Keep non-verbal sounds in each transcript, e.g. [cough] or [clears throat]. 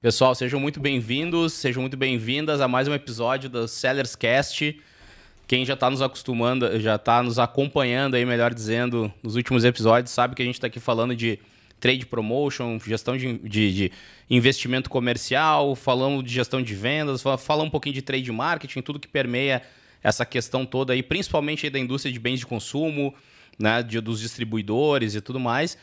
Pessoal, sejam muito bem-vindos, sejam muito bem-vindas a mais um episódio do Sellers Cast. Quem já está nos acostumando, já está nos acompanhando aí, melhor dizendo, nos últimos episódios, sabe que a gente está aqui falando de trade promotion, gestão de, de, de, investimento comercial, falamos de gestão de vendas, falamos um pouquinho de trade marketing, tudo que permeia essa questão toda aí, principalmente aí da indústria de bens de consumo, né, de, dos distribuidores e tudo mais.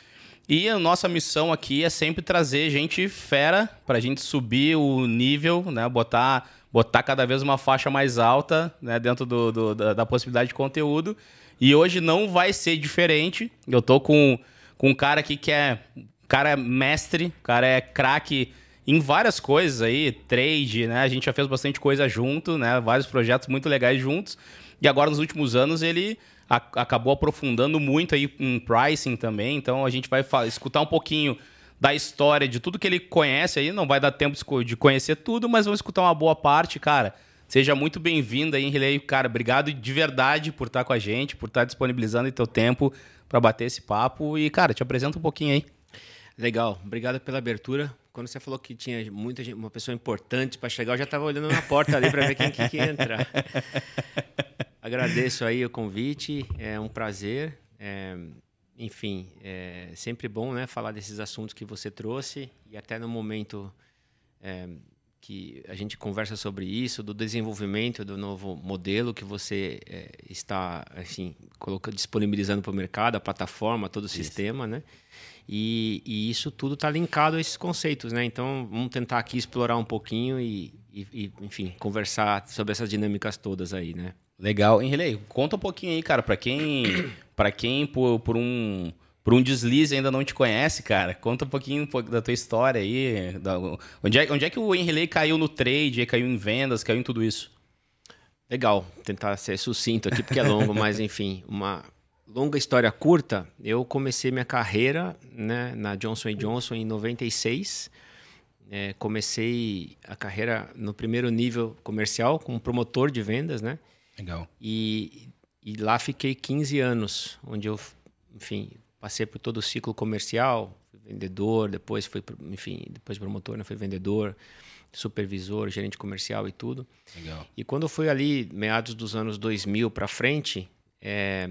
E a nossa missão aqui é sempre trazer gente fera para a gente subir o nível, né? Botar, botar cada vez uma faixa mais alta né? dentro do, do da, da, possibilidade de conteúdo. E hoje não vai ser diferente. Eu tô com, com um cara aqui que é cara é mestre, cara é craque em várias coisas aí, trade, né? A gente já fez bastante coisa junto, né? Vários projetos muito legais juntos. E agora nos últimos anos ele a, acabou aprofundando muito aí em pricing também. Então a gente vai escutar um pouquinho da história de tudo que ele conhece aí. Não vai dar tempo de conhecer tudo, mas vamos escutar uma boa parte, cara. Seja muito bem-vindo aí, Riley. Cara, obrigado de verdade por estar com a gente, por estar disponibilizando o teu tempo para bater esse papo. E, cara, te apresenta um pouquinho aí. Legal, obrigado pela abertura. Quando você falou que tinha muita gente, uma pessoa importante para chegar, eu já estava olhando na porta ali para ver quem que, que ia entrar. [laughs] Agradeço aí o convite, é um prazer. É, enfim, é sempre bom né, falar desses assuntos que você trouxe e até no momento é, que a gente conversa sobre isso, do desenvolvimento do novo modelo que você é, está assim, colocando, disponibilizando para o mercado, a plataforma, todo o isso. sistema, né? E, e isso tudo está linkado a esses conceitos, né? Então, vamos tentar aqui explorar um pouquinho e, e, enfim, conversar sobre essas dinâmicas todas aí, né? Legal. Henrique, conta um pouquinho aí, cara, para quem, [clears throat] para quem por, por um por um deslize ainda não te conhece, cara. Conta um pouquinho da tua história aí. Da, onde, é, onde é que o Henrique caiu no trade, caiu em vendas, caiu em tudo isso? Legal, tentar ser sucinto aqui porque é longo, [laughs] mas enfim, uma longa história curta. Eu comecei minha carreira né, na Johnson Johnson em 96. É, comecei a carreira no primeiro nível comercial como promotor de vendas, né? Legal. E, e lá fiquei 15 anos, onde eu, enfim, passei por todo o ciclo comercial, vendedor, depois fui, enfim, depois promotor, né? fui vendedor, supervisor, gerente comercial e tudo. Legal. E quando eu fui ali, meados dos anos 2000 para frente, é,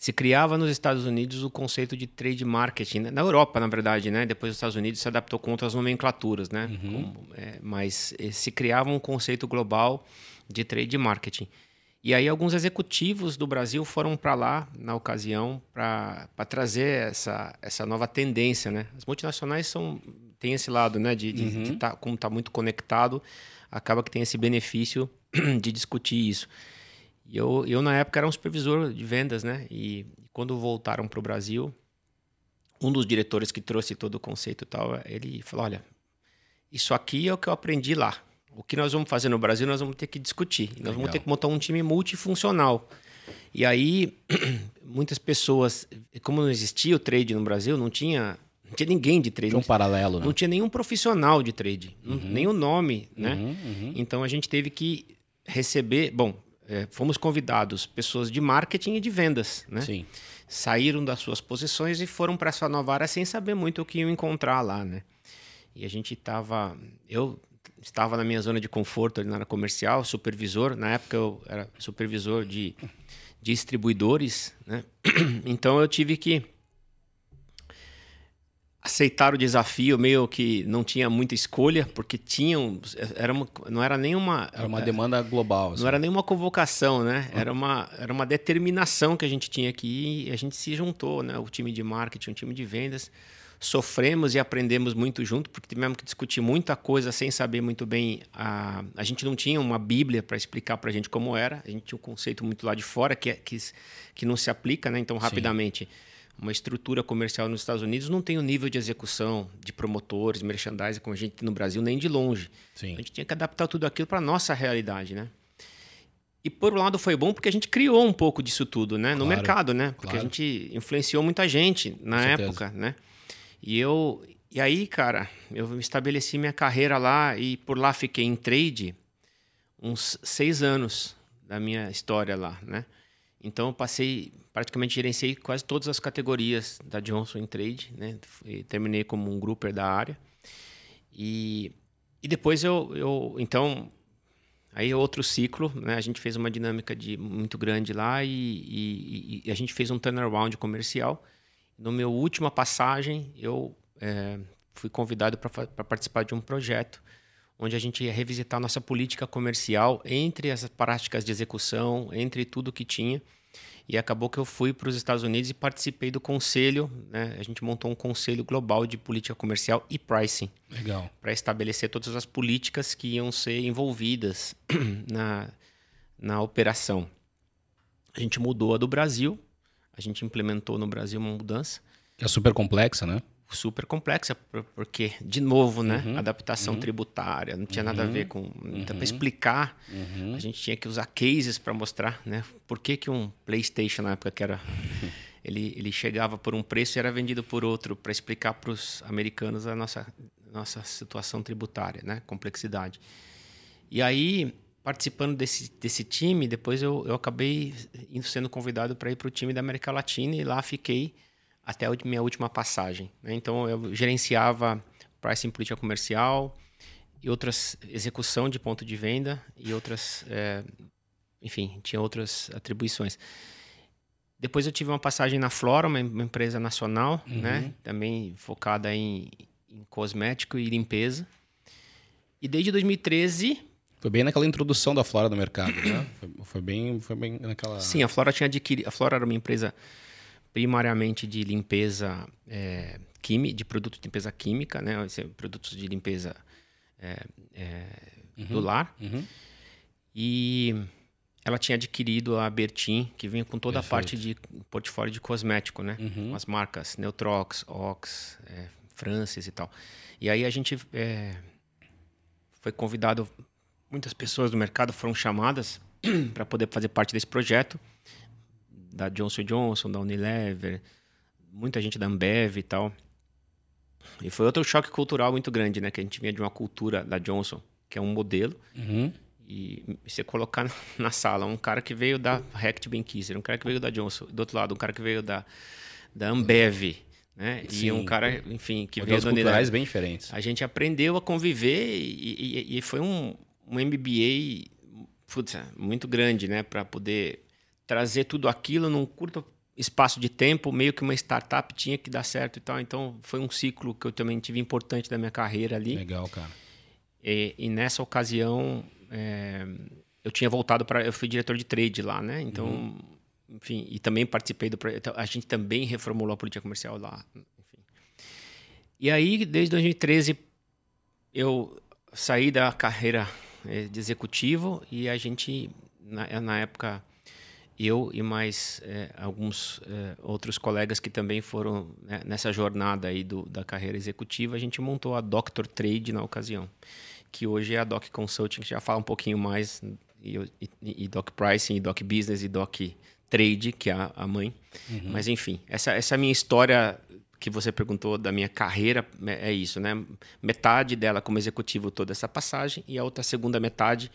se criava nos Estados Unidos o conceito de trade marketing, na Europa, na verdade, né? Depois os Estados Unidos se adaptou com outras nomenclaturas, né? Uhum. Como, é, mas eh, se criava um conceito global de trade marketing. E aí alguns executivos do Brasil foram para lá na ocasião para trazer essa, essa nova tendência, né? As multinacionais são tem esse lado, né? De, de, uhum. de tá, como está muito conectado, acaba que tem esse benefício [clears throat] de discutir isso. E eu, eu na época era um supervisor de vendas, né? E quando voltaram para o Brasil, um dos diretores que trouxe todo o conceito e tal, ele falou, olha, isso aqui é o que eu aprendi lá. O que nós vamos fazer no Brasil, nós vamos ter que discutir. Nós Legal. vamos ter que montar um time multifuncional. E aí, [clears throat] muitas pessoas, como não existia o trade no Brasil, não tinha, não tinha ninguém de trade. Tinha um paralelo, né? Não tinha nenhum profissional de trade, uhum. nem o nome, né? Uhum, uhum. Então a gente teve que receber, bom, é, fomos convidados pessoas de marketing e de vendas, né? Sim. Saíram das suas posições e foram para essa nova área sem saber muito o que iam encontrar lá, né? E a gente estava, eu estava na minha zona de conforto ali na área comercial, supervisor. Na época eu era supervisor de, distribuidores, né? [clears throat] Então eu tive que aceitar o desafio, meio que não tinha muita escolha, porque tinham, era uma, não era nenhuma... Era uma demanda global. Assim. Não era nenhuma convocação, né? Era uma, era uma determinação que a gente tinha aqui e a gente se juntou, né? O time de marketing, o time de vendas sofremos e aprendemos muito junto, porque tivemos que discutir muita coisa sem saber muito bem. A, a gente não tinha uma Bíblia para explicar para a gente como era, a gente tinha um conceito muito lá de fora que, é, que, que não se aplica, né? Então, rapidamente. Sim. Uma estrutura comercial nos Estados Unidos não tem o nível de execução de promotores, merchandising como a gente tem no Brasil, nem de longe. Sim. A gente tinha que adaptar tudo aquilo para a nossa realidade, né? E por um lado foi bom porque a gente criou um pouco disso tudo, né? No mercado, né? Porque claro. a gente influenciou muita gente na época, né? E eu e aí, cara, eu estabeleci minha carreira lá e por lá fiquei em trade uns seis anos da minha história lá, né? Então eu passei, praticamente gerenciei quase todas as categorias da Johnson trade, né? E terminei como um grouper da área. E, e depois eu, eu, então, aí é outro ciclo, né? A gente fez uma dinâmica de muito grande lá e, e, e a gente fez um turnaround comercial. No meu última passagem, eu é, fui convidado para participar de um projeto onde a gente ia revisitar nossa política comercial entre as práticas de execução, entre tudo que tinha. E acabou que eu fui para os Estados Unidos e participei do conselho. Né? A gente montou um conselho global de política comercial e pricing. Legal. Para estabelecer todas as políticas que iam ser envolvidas [clears throat] na, na operação. A gente mudou a do Brasil. A gente implementou no Brasil uma mudança. Que é super complexa, né? Super complexa, porque, de novo, né? Uhum, Adaptação uhum, tributária, não tinha uhum, nada a ver com. Então, para explicar, uhum. a gente tinha que usar cases para mostrar, né? Por que, que um PlayStation na época que era. [laughs] ele, ele chegava por um preço e era vendido por outro, para explicar para os americanos a nossa, nossa situação tributária, né? Complexidade. E aí, participando desse, desse time, depois eu, eu acabei sendo convidado para ir para o time da América Latina e lá fiquei até a minha última passagem. Né? Então, eu gerenciava pricing política comercial e outras execução de ponto de venda e outras, é, enfim, tinha outras atribuições. Depois eu tive uma passagem na Flora, uma, empresa nacional, uhum. né? Também focada em, em cosmético e limpeza. E desde 2013 foi bem naquela introdução da Flora no mercado, né? [coughs] Foi, foi, bem, foi bem naquela. Sim, a Flora tinha adquirido. A Flora era uma empresa primariamente de limpeza é, química, de produtos de limpeza química, né? Produtos de limpeza é, é, uhum, do lar. Uhum. E ela tinha adquirido a Bertin, que vinha com toda Perfeito. a parte de portfólio de cosmético, né? Uhum. As marcas Neutrox, Ox, é, Francis e tal. E aí a gente é, foi convidado, muitas pessoas do mercado foram chamadas [clears throat] para poder fazer parte desse projeto da Johnson Johnson, da Unilever, muita gente da Ambev e tal. E foi outro choque cultural muito grande, né? Que a gente vinha de uma cultura da Johnson, que é um modelo. Uhum. E você colocar na [laughs] sala um cara que veio da Hecht Benckiser, um cara que veio da Johnson, do outro lado um cara que veio da, da Ambev, né? Sim. E um cara, enfim, que veio da culturais bem diferentes. A gente aprendeu a conviver e, e, e foi um, um MBA putz, muito grande, né? Para poder trazer tudo aquilo num curto espaço de tempo, meio que uma startup tinha que dar certo e tal. Então, foi um ciclo que eu também tive importante da minha carreira ali. Legal, cara. E, e nessa ocasião, é, eu tinha voltado para... Eu fui diretor de trade lá, né? Então, uhum. enfim, e também participei do projeto. Então, a gente também reformulou a política comercial lá. Enfim. E aí, desde 2013, eu saí da carreira é, de executivo e a gente, na, na época eu e mais é, alguns é, outros colegas que também foram né, nessa jornada aí do, da carreira executiva, a gente montou a Doctor Trade na ocasião, que hoje é a Doc Consulting, que já fala um pouquinho mais, e, e, e Doc Pricing, e Doc Business, e Doc Trade, que é a, a mãe. Uhum. Mas enfim, essa, essa minha história que você perguntou da minha carreira é, é isso, né? Metade dela como executivo toda essa passagem e a outra segunda metade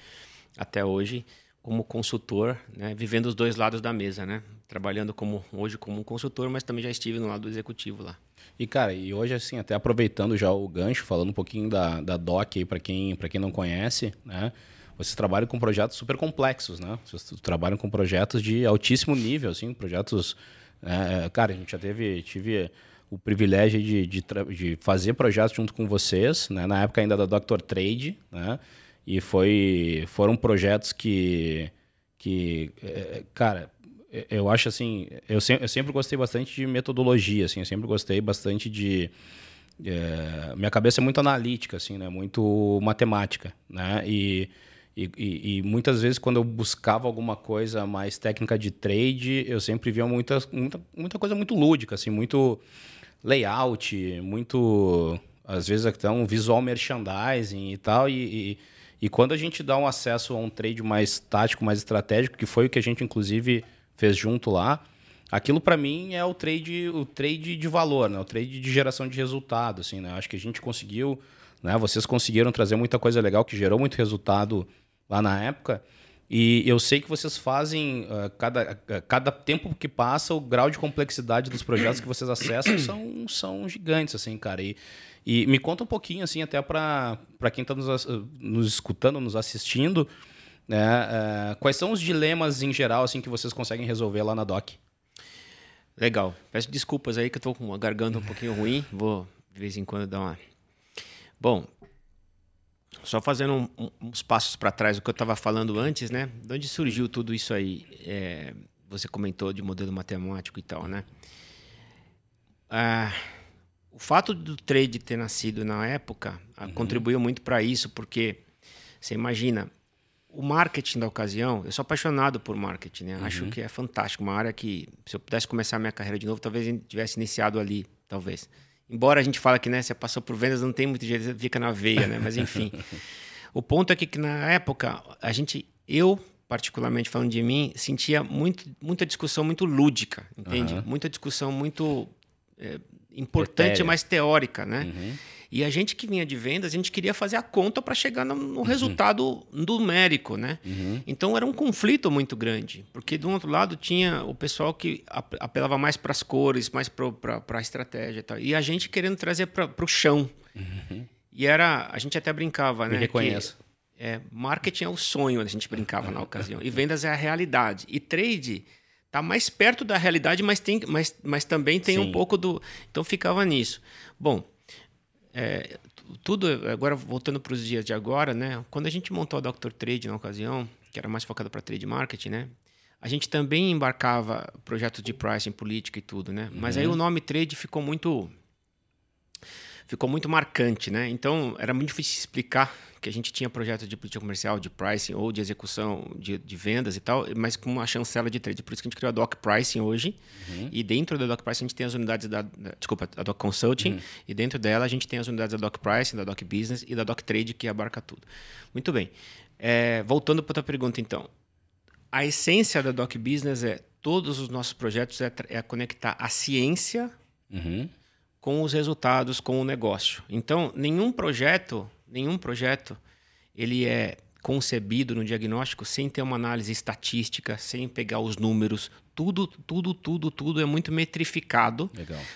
até hoje como consultor, né, vivendo os dois lados da mesa, né? Trabalhando como hoje como um consultor, mas também já estive no lado executivo lá. E cara, e hoje assim, até aproveitando já o gancho, falando um pouquinho da, da DOC aí para quem para quem não conhece, né? Vocês trabalham com projetos super complexos, né? Vocês trabalham com projetos de altíssimo nível, assim, projetos, é, cara, a gente já teve tive o privilégio de, de, de fazer projetos junto com vocês, né? Na época ainda da Doctor Trade, né? E foi, foram projetos que, que é, cara, eu acho assim, eu, se, eu sempre gostei bastante de metodologia, assim, eu sempre gostei bastante de é, minha cabeça é muito analítica, assim, né? Muito matemática, né? E, e, e, muitas vezes quando eu buscava alguma coisa mais técnica de trade, eu sempre via muita, muita, muita coisa muito lúdica, assim, muito layout, muito às vezes até um visual merchandising e tal, e, e e quando a gente dá um acesso a um trade mais tático, mais estratégico, que foi o que a gente inclusive fez junto lá, aquilo para mim é o trade, o trade de valor, né? O trade de geração de resultado, assim, né? Acho que a gente conseguiu, né? Vocês conseguiram trazer muita coisa legal que gerou muito resultado lá na época. E eu sei que vocês fazem, uh, cada, uh, cada tempo que passa, o grau de complexidade dos projetos que vocês acessam são, são gigantes, assim, cara. E, e me conta um pouquinho, assim, até para quem está nos, nos escutando, nos assistindo, né, uh, quais são os dilemas em geral, assim, que vocês conseguem resolver lá na DOC? Legal. Peço desculpas aí que eu estou com a garganta um pouquinho ruim. Vou, de vez em quando, dar uma... Bom, só fazendo um, um, uns passos para trás do que eu estava falando antes, né? De onde surgiu tudo isso aí? É, você comentou de modelo matemático e tal, né? Ah, o fato do trade ter nascido na época ah, uhum. contribuiu muito para isso, porque você imagina o marketing da ocasião. Eu sou apaixonado por marketing, né? Uhum. Acho que é fantástico, uma área que se eu pudesse começar a minha carreira de novo, talvez eu tivesse iniciado ali, talvez. Embora a gente fale que né, você passou por vendas, não tem muito jeito, fica na veia, né? Mas enfim. [laughs] o ponto é que, que, na época, a gente, eu, particularmente falando de mim, sentia muito, muita discussão muito lúdica, entende? Uhum. Muita discussão muito é, importante, Etéria. mas teórica, né? Uhum. E a gente que vinha de vendas, a gente queria fazer a conta para chegar no, no uhum. resultado numérico, né? Uhum. Então era um conflito muito grande, porque do outro lado tinha o pessoal que apelava mais para as cores, mais para a estratégia e tal. E a gente querendo trazer para o chão. Uhum. E era, a gente até brincava, né? Me reconheço. Que, é, marketing é o sonho, a gente brincava na ocasião. E vendas é a realidade. E trade está mais perto da realidade, mas, tem, mas, mas também tem Sim. um pouco do. Então ficava nisso. Bom, é, tudo, agora voltando para os dias de agora, né? Quando a gente montou a Dr. Trade na ocasião, que era mais focada para trade marketing, né? A gente também embarcava projetos de pricing, política e tudo, né? Mas aí uhum. o nome trade ficou muito ficou muito marcante, né? Então era muito difícil explicar que a gente tinha projetos de política comercial, de pricing ou de execução de, de, vendas e tal, mas com uma chancela de trade. Por isso que a gente criou a Doc Pricing hoje. Uhum. E dentro da Doc Pricing a gente tem as unidades da, da desculpa, a Doc Consulting. Uhum. E dentro dela a gente tem as unidades da Doc Pricing, da Doc Business e da Doc Trade que abarca tudo. Muito bem. É, voltando para a tua pergunta então, a essência da Doc Business é todos os nossos projetos é, é conectar a ciência uhum com os resultados, com o negócio. Então, nenhum projeto, nenhum projeto, ele é concebido no diagnóstico sem ter uma análise estatística, sem pegar os números, tudo, tudo, tudo, tudo é muito metrificado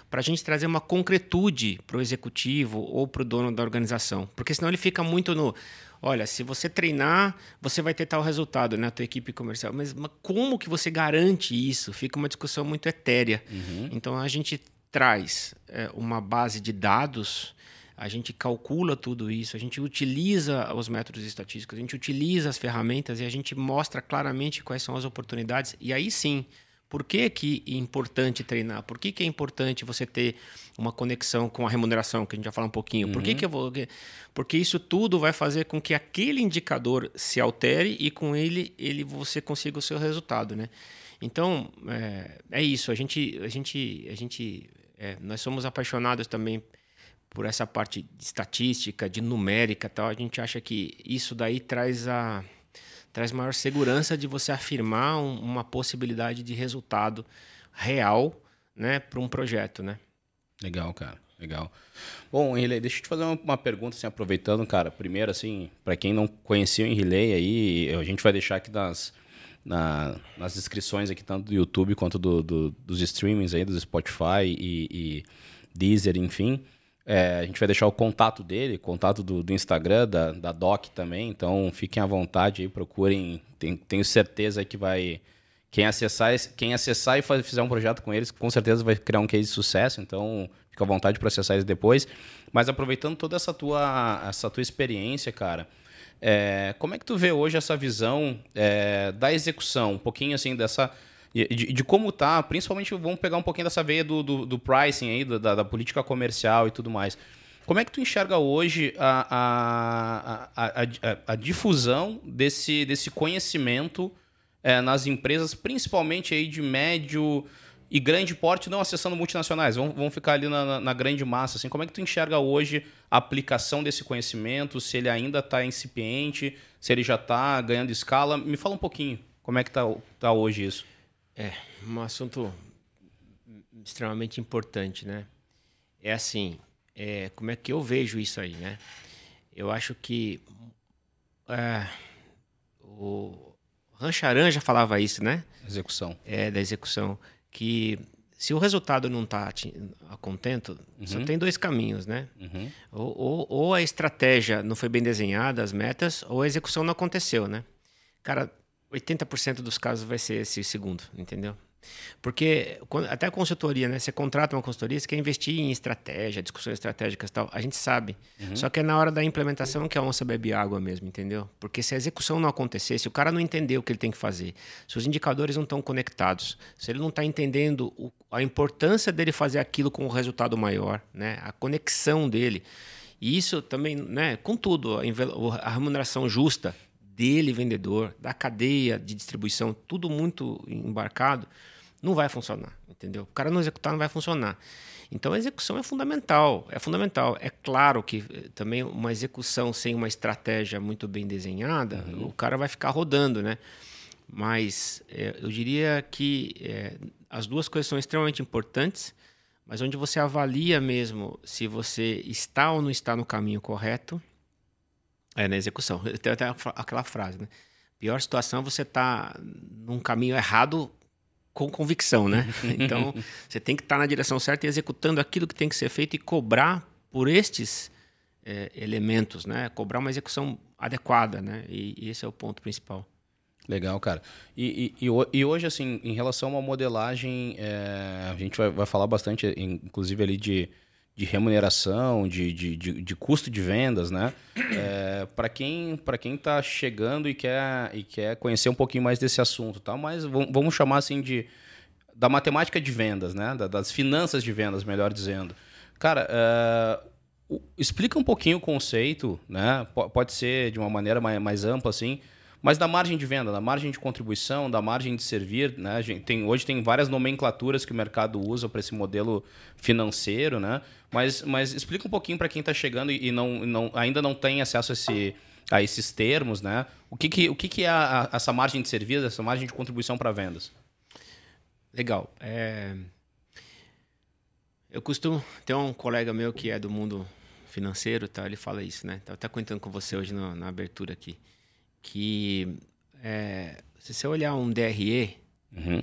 para a gente trazer uma concretude para o executivo ou para o dono da organização, porque senão ele fica muito no, olha, se você treinar, você vai ter tal resultado na né, tua equipe comercial, mas, mas como que você garante isso? Fica uma discussão muito etérea. Uhum. Então a gente traz é, uma base de dados, a gente calcula tudo isso, a gente utiliza os métodos estatísticos, a gente utiliza as ferramentas e a gente mostra claramente quais são as oportunidades. E aí sim, por que, que é importante treinar? Por que, que é importante você ter uma conexão com a remuneração, que a gente vai falar um pouquinho? Uhum. Por que, uhum. que eu vou. Porque isso tudo vai fazer com que aquele indicador se altere e com ele, ele você consiga o seu resultado. Né? Então, é, é isso. A gente, a gente, a gente é, nós somos apaixonados também por essa parte de estatística, de numérica tal. A gente acha que isso daí traz a traz maior segurança de você afirmar um, uma possibilidade de resultado real, né, para um projeto, né? Legal, cara. Legal. Bom, Henrique, deixa eu te fazer uma, uma, pergunta, assim, aproveitando, cara. Primeiro, assim, para quem não conhecia o Henrique aí, a gente vai deixar aqui nas, na, nas descrições aqui, tanto do YouTube quanto do, do, dos streamings aí, do Spotify e, e Deezer, enfim. É, a gente vai deixar o contato dele, contato do, do Instagram, da, da Doc também. Então fiquem à vontade aí, procurem. Tenho, tenho certeza que vai. Quem acessar, quem acessar e fizer um projeto com eles, com certeza vai criar um case de sucesso. Então fica à vontade para acessar eles depois. Mas aproveitando toda essa tua, essa tua experiência, cara. É, como é que tu vê hoje essa visão é, da execução? Um pouquinho assim dessa. De, de, como tá, principalmente vamos pegar um pouquinho dessa veia do, do, do pricing aí, da, da, política comercial e tudo mais. Como é que tu enxerga hoje a, a, a, a, a difusão desse, desse conhecimento é, nas empresas, principalmente aí de médio e grande porte não acessando multinacionais, vão, vão ficar ali na, na, grande massa. Assim, como é que tu enxerga hoje a aplicação desse conhecimento? Se ele ainda está incipiente, se ele já está ganhando escala? Me fala um pouquinho, como é que está tá hoje isso? É, um assunto extremamente importante, né? É assim, é, como é que eu vejo isso aí, né? Eu acho que é, o, Rancharan já falava isso, né? Execução. É, da execução. Que se o resultado não está contento, uhum. só tem dois caminhos, né? Uhum. Ou, ou, ou, a estratégia não foi bem desenhada, as metas, ou a execução não aconteceu, né? Cara, 80% dos casos vai ser esse segundo, entendeu? Porque até a consultoria, né? Você contrata uma consultoria, você quer investir em estratégia, discussões estratégicas e tal. A gente sabe. Uhum. Só que é na hora da implementação que a onça bebe água mesmo, entendeu? Porque se a execução não acontecer, se o cara não entender o que ele tem que fazer, se os indicadores não estão conectados, se ele não está entendendo o, a importância dele fazer aquilo com um resultado maior, né? A conexão dele. E isso também, né? Com tudo, a, a remuneração justa dele, vendedor, da cadeia de distribuição, tudo muito embarcado não vai funcionar, entendeu? O cara não executar não vai funcionar. Então a execução é fundamental, é fundamental. É claro que eh, também uma execução sem uma estratégia muito bem desenhada, uhum. o cara vai ficar rodando, né? Mas é, eu diria que é, as duas coisas são extremamente importantes, mas onde você avalia mesmo se você está ou não está no caminho correto é na execução. Tem até aquela frase, né? Pior situação é você estar tá num caminho errado com convicção, né? [laughs] Então, você tem que estar na direção certa e executando aquilo que tem que ser feito e cobrar por estes é, elementos, né? Cobrar uma execução adequada, né? E, e esse é o ponto principal. Legal, cara. E, e, e, hoje, assim, em relação a uma modelagem, é, a gente vai, vai falar bastante, inclusive, ali de, de remuneração, de, de, de, de custo de vendas, né? É, para quem para quem está chegando e quer e quer conhecer um pouquinho mais desse assunto, tá? Mas vamos chamar assim de da matemática de vendas, né? das finanças de vendas, melhor dizendo. Cara, é, explica um pouquinho o conceito, né? Pode ser de uma maneira mais, mais ampla assim mas da margem de venda, da margem de contribuição, da margem de servir, né? Tem, hoje tem várias nomenclaturas que o mercado usa para esse modelo financeiro, né? Mas, mas explica um pouquinho para quem está chegando e não, não, ainda não tem acesso a, esse, a esses termos, né? O que, que, o que, que é a, a, essa margem de serviço, essa margem de contribuição para vendas? Legal. É... Eu costumo ter um colega meu que é do mundo financeiro, tá? Ele fala isso, né? Estava até comentando com você hoje na abertura aqui que é, se você olhar um DRE uhum.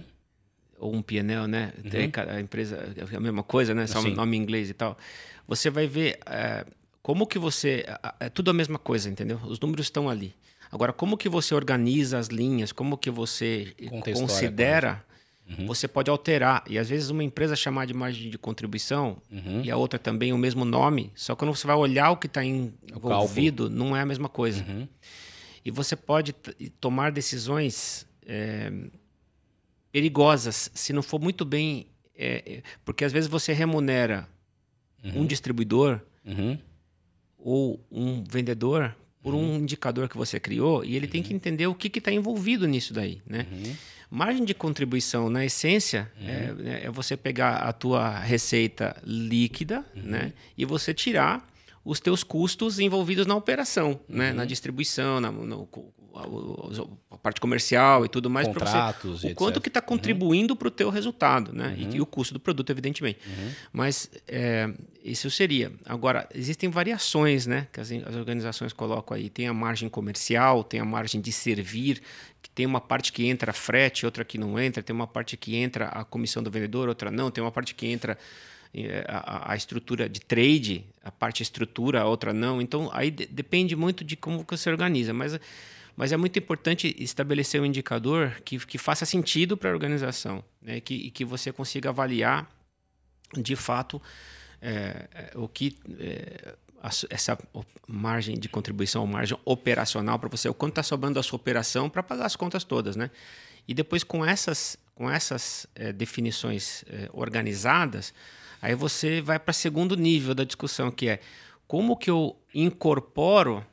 ou um PNL, né? Uhum. A empresa é a mesma coisa, né? Só um nome em inglês e tal. Você vai ver é, como que você é tudo a mesma coisa, entendeu? Os números estão ali. Agora, como que você organiza as linhas? Como que você considera? Uhum. Você pode alterar. E às vezes uma empresa chamar de margem de contribuição uhum. e a outra também o mesmo nome, só que quando você vai olhar o que está envolvido, não é a mesma coisa. Uhum. E você pode tomar decisões é, perigosas se não for muito bem. É, porque às vezes você remunera uhum. um distribuidor uhum. ou um vendedor por uhum. um indicador que você criou e ele tem que uhum. entender o que está envolvido nisso daí, né? Uhum. Margem de contribuição, na essência, é, né, é, você pegar a tua receita líquida, né? E você tirar os teus custos envolvidos na operação, uhum. né? na distribuição, na no, a parte comercial e tudo mais. Contratos, você, O quanto que está uhum. contribuindo uhum. para o teu resultado, né? Uhum. E, e, o custo do produto, evidentemente. Uhum. Mas é, isso seria. Agora, existem variações né? que as, as organizações colocam aí. Tem a margem comercial, tem a margem de servir, que tem uma parte que entra frete, outra que não entra, tem uma parte que entra a comissão do vendedor, outra não, tem uma parte que entra a, a, estrutura de trade, a parte estrutura, a outra não. Então, aí de, depende muito de como você organiza. Mas, mas é muito importante estabelecer um indicador que, que faça sentido para a organização né? que, e que você consiga avaliar, de fato, é, é o que... É, essa margem de contribuição, margem operacional para você, o quanto está sobrando da sua operação para pagar as contas todas, né? E depois com essas, com essas é, definições é, organizadas, Aí você vai para o segundo nível da discussão, que é como que eu incorporo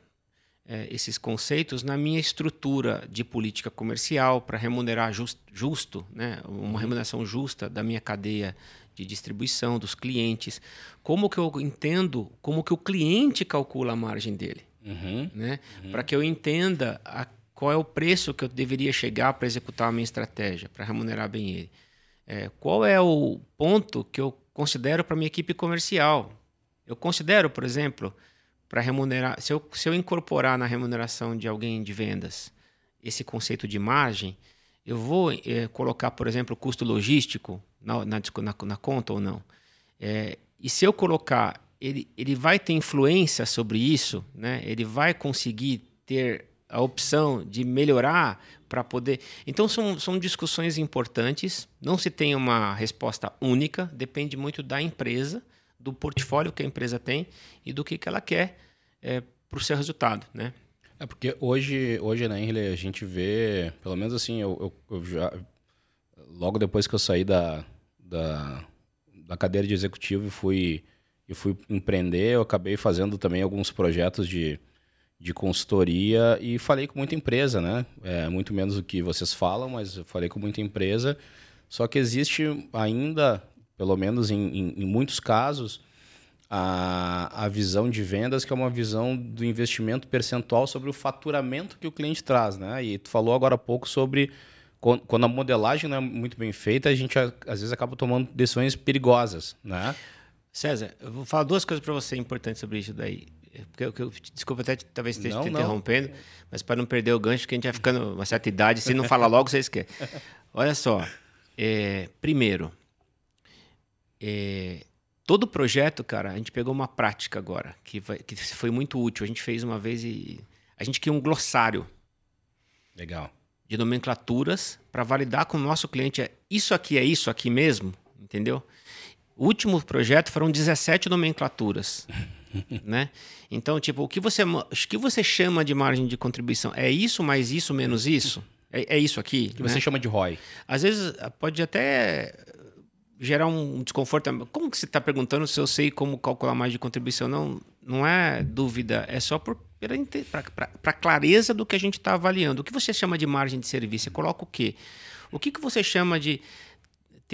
é, esses conceitos na minha estrutura de política comercial para remunerar just, justo, né? uma remuneração justa da minha cadeia de distribuição, dos clientes. Como que eu entendo, como que o cliente calcula a margem dele. Uhum, né? Uhum. Para que eu entenda a, qual é o preço que eu deveria chegar para executar a minha estratégia, para remunerar bem ele. É, qual é o ponto que eu considero para minha equipe comercial. Eu considero, por exemplo, para remunerar, se eu, se eu incorporar na remuneração de alguém de vendas esse conceito de margem, eu vou é, colocar, por exemplo, custo logístico na, na, na, na conta ou não? É, e se eu colocar, ele, ele vai ter influência sobre isso, né? ele vai conseguir ter a opção de melhorar para poder. Então, são, são discussões importantes. Não se tem uma resposta única, depende muito da empresa, do portfólio que a empresa tem e do que, que ela quer é, para o seu resultado. Né? É porque hoje, hoje Henrique, a gente vê, pelo menos assim, eu, eu, eu, já. Logo depois que eu saí da, da, da cadeira de executivo e fui, e fui empreender, eu acabei fazendo também alguns projetos de de consultoria e falei com muita empresa, né? É, muito menos do que vocês falam, mas eu falei com muita empresa. Só que existe ainda, pelo menos em, em, em muitos casos, a, a visão de vendas que é uma visão do investimento percentual sobre o faturamento que o cliente traz, né? E tu falou agora há pouco sobre quando a modelagem não é muito bem feita, a gente às vezes acaba tomando decisões perigosas, né? César, eu vou falar duas coisas para você importantes sobre isso daí. Porque, eu, desculpa até talvez esteja te interrompendo, mas para não perder o gancho, que a gente vai ficando uma certa idade, se não falar logo, você esquece. [laughs] Olha só, é, primeiro, é, todo projeto, cara, a gente pegou uma prática agora, que, vai, que foi muito útil. A gente fez uma vez e a gente criou um glossário. Legal. De nomenclaturas para validar com o nosso cliente. É, isso aqui é isso aqui mesmo, entendeu? O último projeto foram 17 nomenclaturas. [laughs] [laughs] né? Então, tipo, o que você, o que você chama de margem de contribuição? É isso mais isso menos isso? É, é isso aqui? O que né? você chama de ROI? Às vezes pode até gerar um desconforto. Como que você está perguntando se eu sei como calcular margem de contribuição? Não, não é dúvida, é só para clareza do que a gente está avaliando. O que você chama de margem de serviço? Você coloca o quê? O que, que você chama de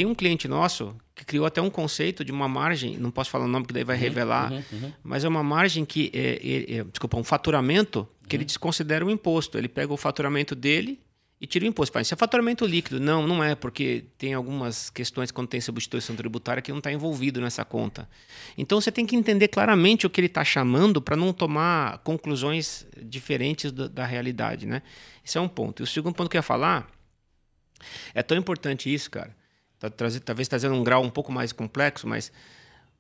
tem um cliente nosso que criou até um conceito de uma margem, não posso falar o nome que daí vai uhum, revelar, uhum, uhum. mas é uma margem que, é, é, é desculpa, um faturamento que ele uhum. desconsidera o imposto. Ele pega o faturamento dele e tira o imposto. Isso é faturamento líquido. Não, não é, porque tem algumas questões quando tem substituição tributária que não está envolvido nessa conta. Então você tem que entender claramente o que ele está chamando para não tomar conclusões diferentes da realidade. Né? Esse é um ponto. E o segundo ponto que eu ia falar é tão importante isso, cara Tá talvez trazendo um grau um pouco mais complexo, mas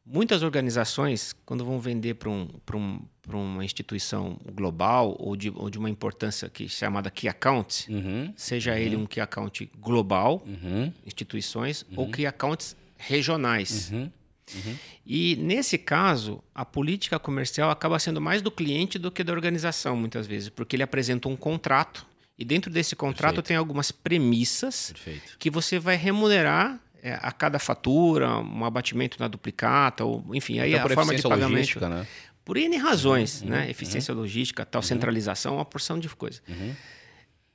muitas organizações, quando vão vender para um, um, uma instituição global ou de, ou de uma importância que chamada Key Account, uhum, seja uhum. ele um Key Account global, uhum, instituições, ou uhum. Key Accounts regionais. Uhum, uhum. E nesse caso, a política comercial acaba sendo mais do cliente do que da organização, muitas vezes, porque ele apresenta um contrato e dentro desse contrato Perfeito. tem algumas premissas Perfeito. que você vai remunerar é, a cada fatura, um abatimento na duplicata, ou enfim, aí então, a forma de pagamento. Né? Por N razões, uhum, né? Uhum. Eficiência uhum. logística, tal, uhum. centralização, uma porção de coisa. Uhum.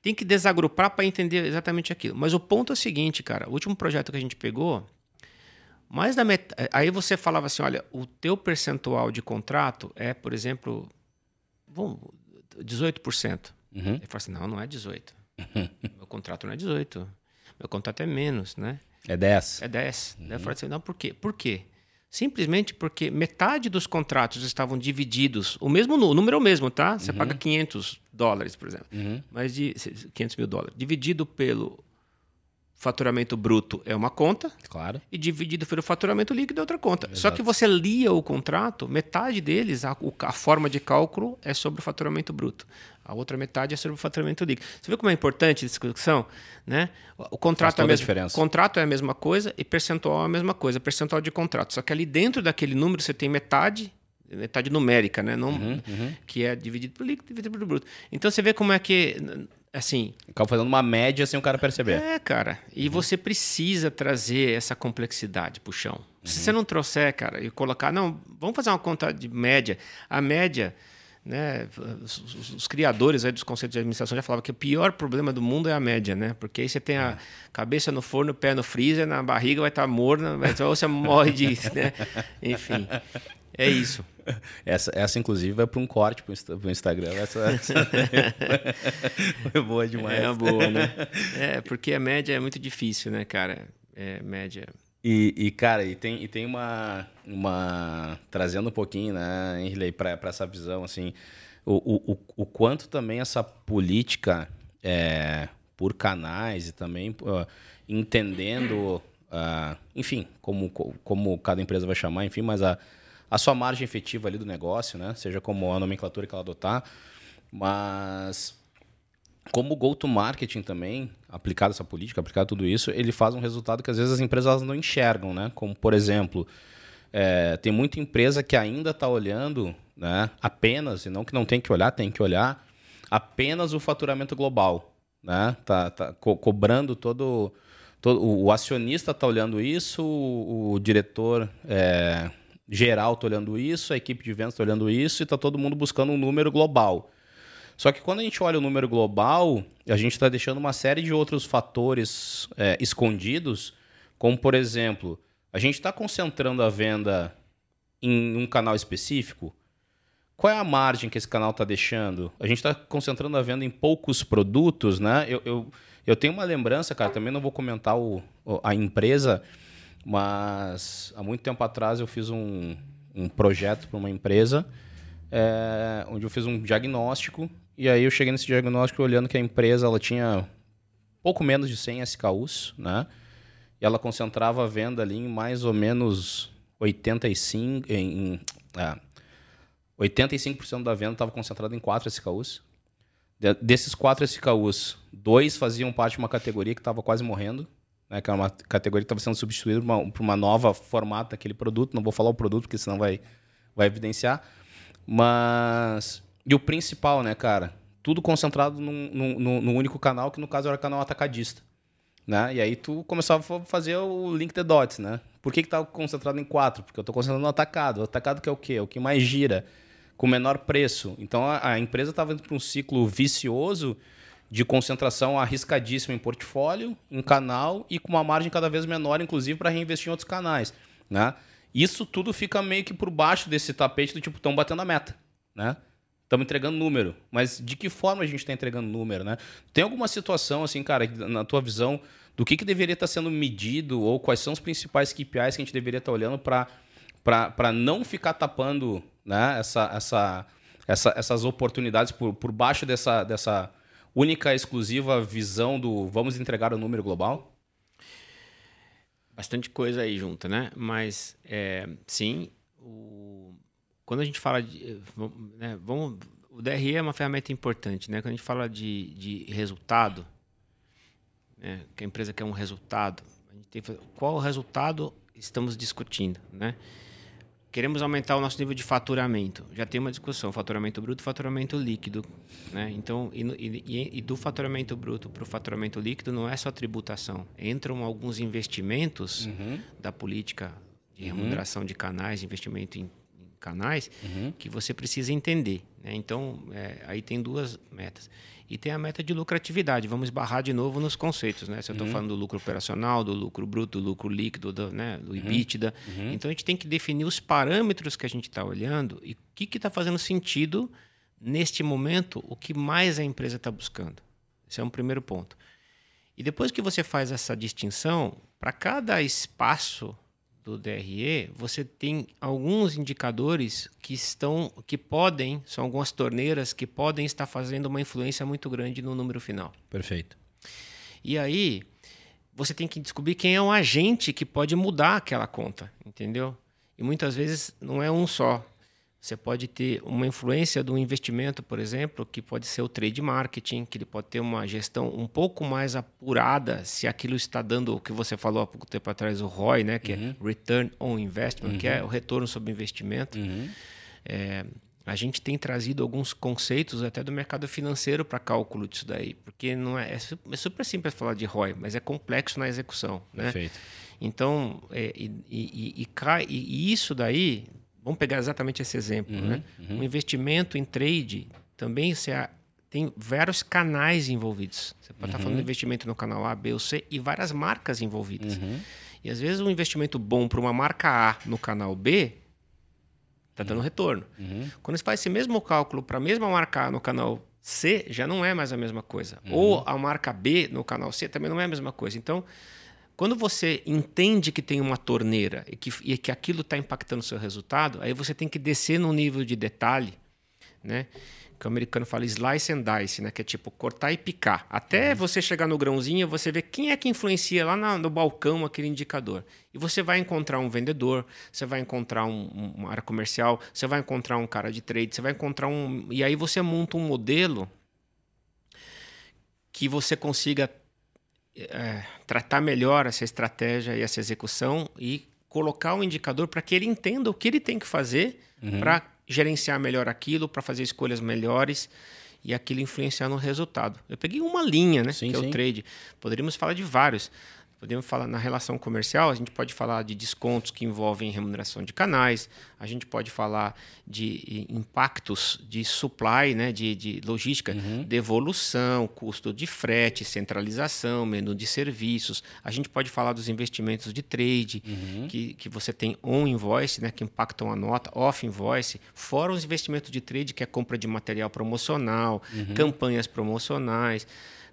Tem que desagrupar para entender exatamente aquilo. Mas o ponto é o seguinte, cara. O último projeto que a gente pegou, mais da met... aí você falava assim, olha, o teu percentual de contrato é, por exemplo, bom, 18%. Uhum. Ele fala assim: não, não é 18. [laughs] Meu contrato não é 18. Meu contrato é menos, né? É 10. É 10. Uhum. Daí eu falo assim: não, por quê? Por quê? Simplesmente porque metade dos contratos estavam divididos, o mesmo o número é o mesmo, tá? Você uhum. paga 500 dólares, por exemplo, uhum. mas de 500 mil dólares, dividido pelo faturamento bruto é uma conta. Claro. E dividido pelo faturamento líquido é outra conta. Exato. Só que você lia o contrato, metade deles, a, a, forma de cálculo é sobre o faturamento bruto. A outra metade é sobre o faturamento líquido. Você vê como é importante a discussão? Né? O contrato, é a mesma, diferença. contrato é a mesma coisa e percentual é a mesma coisa, percentual de contrato. Só que ali dentro daquele número você tem metade metade numérica, né? Não, uhum, uhum. Que é dividido por líquido dividido por bruto. Então você vê como é que assim. Acaba fazendo uma média sem o cara perceber. É, cara. E uhum. você precisa trazer essa complexidade pro chão. Uhum. Se você não trouxer, cara, e colocar, não, vamos fazer uma conta de média. A média, né? Os, os, os criadores aí dos conceitos de administração já falavam que o pior problema do mundo é a média, né? Porque aí você tem a é. cabeça no forno, o pé no freezer, na barriga vai estar tá morna, ou você morre de. [laughs] Né? Enfim. É isso. Essa, essa inclusive, vai para um corte para o Instagram. Essa, essa [laughs] foi boa demais. É boa, né? [laughs] É, porque a média é muito difícil, né, cara? É, média. E, e, cara, e tem, e tem uma, uma. Trazendo um pouquinho, né, Henrique, para essa visão, assim, o, o, o quanto também essa política é, por canais e também uh, entendendo, uh, enfim, como, como cada empresa vai chamar, enfim, mas a, a sua margem efetiva ali do negócio, né? Seja como a nomenclatura que ela adotar, mas como go-to-marketing também, aplicado essa política, aplicado tudo isso, ele faz um resultado que às vezes as empresas não enxergam, né? Como, por exemplo, é, tem muita empresa que ainda está olhando né, apenas, e não que não tem que olhar, tem que olhar, apenas o faturamento global. Né? Tá, tá co cobrando todo, todo. O acionista está olhando isso, o, o diretor é, geral está olhando isso, a equipe de vendas está olhando isso, e está todo mundo buscando um número global. Só que quando a gente olha o número global, a gente está deixando uma série de outros fatores é, escondidos, como por exemplo, a gente está concentrando a venda em um canal específico. Qual é a margem que esse canal está deixando? A gente está concentrando a venda em poucos produtos, né? Eu, eu, eu tenho uma lembrança, cara, também não vou comentar o, a empresa, mas há muito tempo atrás eu fiz um, um projeto para uma empresa é, onde eu fiz um diagnóstico e aí eu cheguei nesse diagnóstico olhando que a empresa ela tinha pouco menos de 100 SKUs, né? E ela concentrava a venda ali em mais ou menos 85 em, em é, 85% da venda estava concentrada em 4 SKUs. De, desses 4 SKUs, dois faziam parte de uma categoria que estava quase morrendo, né? Que era uma categoria que estava sendo substituída por uma, por uma nova formato daquele produto. Não vou falar o produto, porque senão vai, vai evidenciar. Mas e o principal, né, cara? Tudo concentrado num, num, num único canal, que no caso era o canal atacadista. Né? E aí tu começava a fazer o link the dots, né? Por que que tá concentrado em quatro? Porque eu estou concentrado no atacado. O atacado que é o quê? É o que mais gira, com menor preço. Então a, a empresa estava indo para um ciclo vicioso de concentração arriscadíssima em portfólio, em canal e com uma margem cada vez menor, inclusive, para reinvestir em outros canais. Né? Isso tudo fica meio que por baixo desse tapete do tipo, estão batendo a meta. Né? Estamos entregando número, mas de que forma a gente está entregando número, né? Tem alguma situação, assim, cara, na tua visão, do que, que deveria estar tá sendo medido ou quais são os principais KPIs que a gente deveria estar tá olhando para não ficar tapando né, essa, essa, essa, essas oportunidades por, por baixo dessa, dessa única, exclusiva visão do vamos entregar o número global? Bastante coisa aí junto, né? Mas, é, sim, o quando a gente fala de. Eh, né, vamos, o DRE é uma ferramenta importante, né? Quando a gente fala de, de resultado, né, que a empresa quer um resultado, a gente tem que, qual resultado estamos discutindo, né? Queremos aumentar o nosso nível de faturamento. Já tem uma discussão, faturamento bruto, faturamento líquido, né? Então, e, e, e do faturamento bruto para o faturamento líquido não é só tributação. Entram alguns investimentos uhum. da política de uhum. remuneração uhum. de canais, investimento em canais uhum. que você precisa entender. Né? Então, é, aí tem duas metas. E tem a meta de lucratividade. Vamos esbarrar de novo nos conceitos. Né? Se eu estou uhum. falando do lucro operacional, do lucro bruto, do lucro líquido, do, né? do uhum. EBITDA. Uhum. Então, a gente tem que definir os parâmetros que a gente está olhando e o que está fazendo sentido neste momento, o que mais a empresa está buscando. Esse é um primeiro ponto. E depois que você faz essa distinção, para cada espaço do DRE, você tem alguns indicadores que estão, que podem, são algumas torneiras que podem estar fazendo uma influência muito grande no número final. Perfeito. E aí, você tem que descobrir quem é um agente que pode mudar aquela conta, entendeu? E muitas vezes não é um só. Você pode ter uma influência do investimento, por exemplo, que pode ser o trade marketing, que ele pode ter uma gestão um pouco mais apurada se aquilo está dando o que você falou há pouco tempo atrás, o ROI, né, que é uhum. é Return on Investment, uhum. que é uhum. o retorno sobre investimento. Uhum. É, a gente tem trazido alguns conceitos até do mercado financeiro para cálculo disso daí, porque não é, é, super simples falar de ROI, mas é complexo na execução. Né? Perfeito. Então, é, e, e, e, e, isso daí Vamos pegar exatamente esse exemplo. Uhum, né? Uhum. Um investimento em trade também você tem vários canais envolvidos. Você pode uhum. estar falando de investimento no canal A, B ou C e várias marcas envolvidas. Uhum. E às vezes um investimento bom para uma marca A no canal B está dando uhum. retorno. Uhum. Quando você faz esse mesmo cálculo para a mesma marca A no canal C, já não é mais a mesma coisa. Ou a marca B no canal C também não é a mesma coisa. Então, quando você entende que tem uma torneira e que, e que aquilo está impactando o seu resultado, aí você tem que descer no nível de detalhe, né? que o americano fala slice and dice, né? Que é tipo cortar e picar. Até uhum. você chegar no grãozinho, você vê quem é que influencia lá na, no balcão aquele indicador. E você vai encontrar um vendedor, você vai encontrar um, uma área comercial, você vai encontrar um cara de trade, você vai encontrar um. E aí você monta um modelo que você consiga é, tratar melhor essa estratégia e essa execução e colocar o um indicador para que ele entenda o que ele tem que fazer uhum. para gerenciar melhor aquilo, para fazer escolhas melhores e aquilo influenciar no resultado. Eu peguei uma linha, né, sim, que é sim. o trade. Poderíamos falar de vários. Podemos falar na relação comercial, a gente pode falar de descontos que envolvem remuneração de canais, a gente pode falar de impactos de supply, né, de, de logística, uhum. devolução, custo de frete, centralização, menu de serviços. A gente pode falar dos investimentos de trade, uhum. que, que você tem on invoice, né, que impactam a nota, off invoice, fora os investimentos de trade, que é compra de material promocional, uhum. campanhas promocionais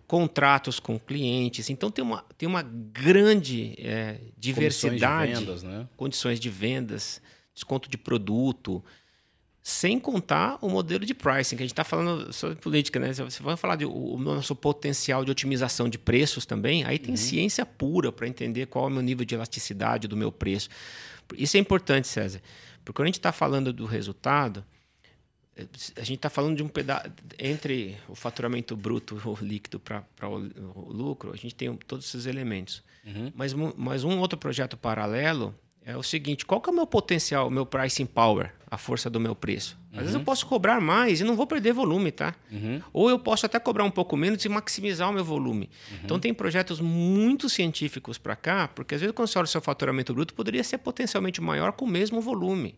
contratos com clientes. Então tem uma, tem uma grande é, diversidade. Condições de vendas, né? Condições de vendas, desconto de produto, sem contar o modelo de pricing, que a gente está falando sobre política, né? Você vai falar do nosso potencial de otimização de preços também, aí tem uhum. ciência pura para entender qual é o meu nível de elasticidade do meu preço. Isso é importante, César, porque quando a gente está falando do resultado, a gente está falando de um pedaço entre o faturamento bruto ou líquido para o, o, lucro, a gente tem todos esses elementos. Uhum. Mas, mas um outro projeto paralelo é o seguinte: qual que é o meu potencial, o meu pricing power, a força do meu preço? Às uhum. vezes eu uhum. posso cobrar mais e não vou perder volume, tá? Uhum. Ou eu posso até cobrar um pouco menos e maximizar o meu volume. Uhum. Então tem projetos muito científicos para cá, porque às vezes quando você olha o seu faturamento bruto, poderia ser potencialmente maior com o mesmo volume.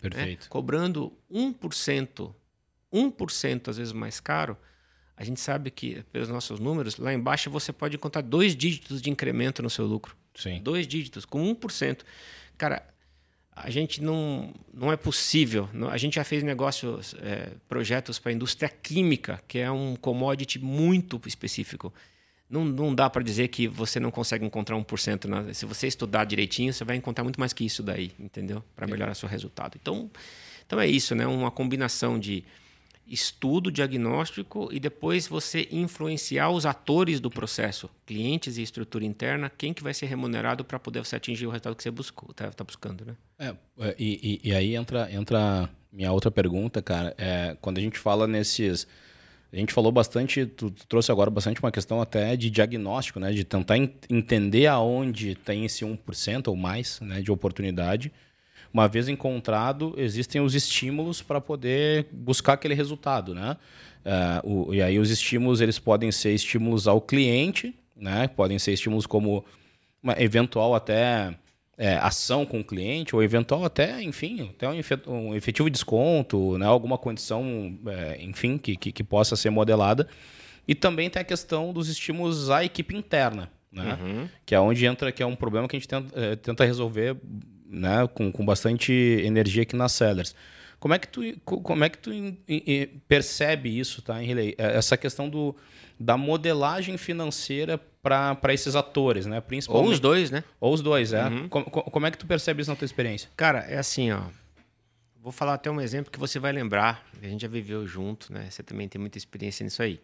Perfeito. Né? Cobrando 1%, 1% às vezes mais caro, a gente sabe que, pelos nossos números, lá embaixo você pode encontrar dois dígitos de incremento no seu lucro. Sim. Dois dígitos, com 1%. Cara, a gente não, não é possível. A gente já fez negócios, é, projetos para a indústria química, que é um commodity muito específico não, não dá para dizer que você não consegue encontrar 1%. Na, se você estudar direitinho, você vai encontrar muito mais que isso daí, entendeu? Para melhorar seu resultado. Então, então é isso, né? Uma combinação de estudo, diagnóstico e depois você influenciar os atores do processo, clientes e estrutura interna, quem que vai ser remunerado para poder você atingir o resultado que você buscou, tá, tá buscando, né? É, é e, e, e, aí entra, entra minha outra pergunta, cara. É, quando a gente fala nesses a gente falou bastante, tu, trouxe agora bastante uma questão até de diagnóstico, né? De tentar entender aonde tem esse 1% ou mais né, de oportunidade. Uma vez encontrado, existem os estímulos para poder buscar aquele resultado, né? Uh, o, e aí os estímulos, eles podem ser estímulos ao cliente, né? Podem ser estímulos como uma eventual até é, ação com o cliente, ou eventual até, enfim, até um efetivo desconto, né, alguma condição, é, enfim, que, que, que, possa ser modelada. E também tem a questão dos estímulos à equipe interna, né, uhum. que é onde entra, que é um problema que a gente tenta, é, tenta resolver né, com, com bastante energia aqui nas sellers. Como é que tu, como é que tu percebe isso, tá, Henrique? É, essa questão do, da modelagem financeira para esses atores, né? Principalmente, Ou os dois, né? Ou os dois, é. Uhum. Como, como, é que tu percebe isso na tua experiência? Cara, é assim, ó. Vou falar até um exemplo que você vai lembrar. A gente já viveu junto, né? Você também tem muita experiência nisso aí.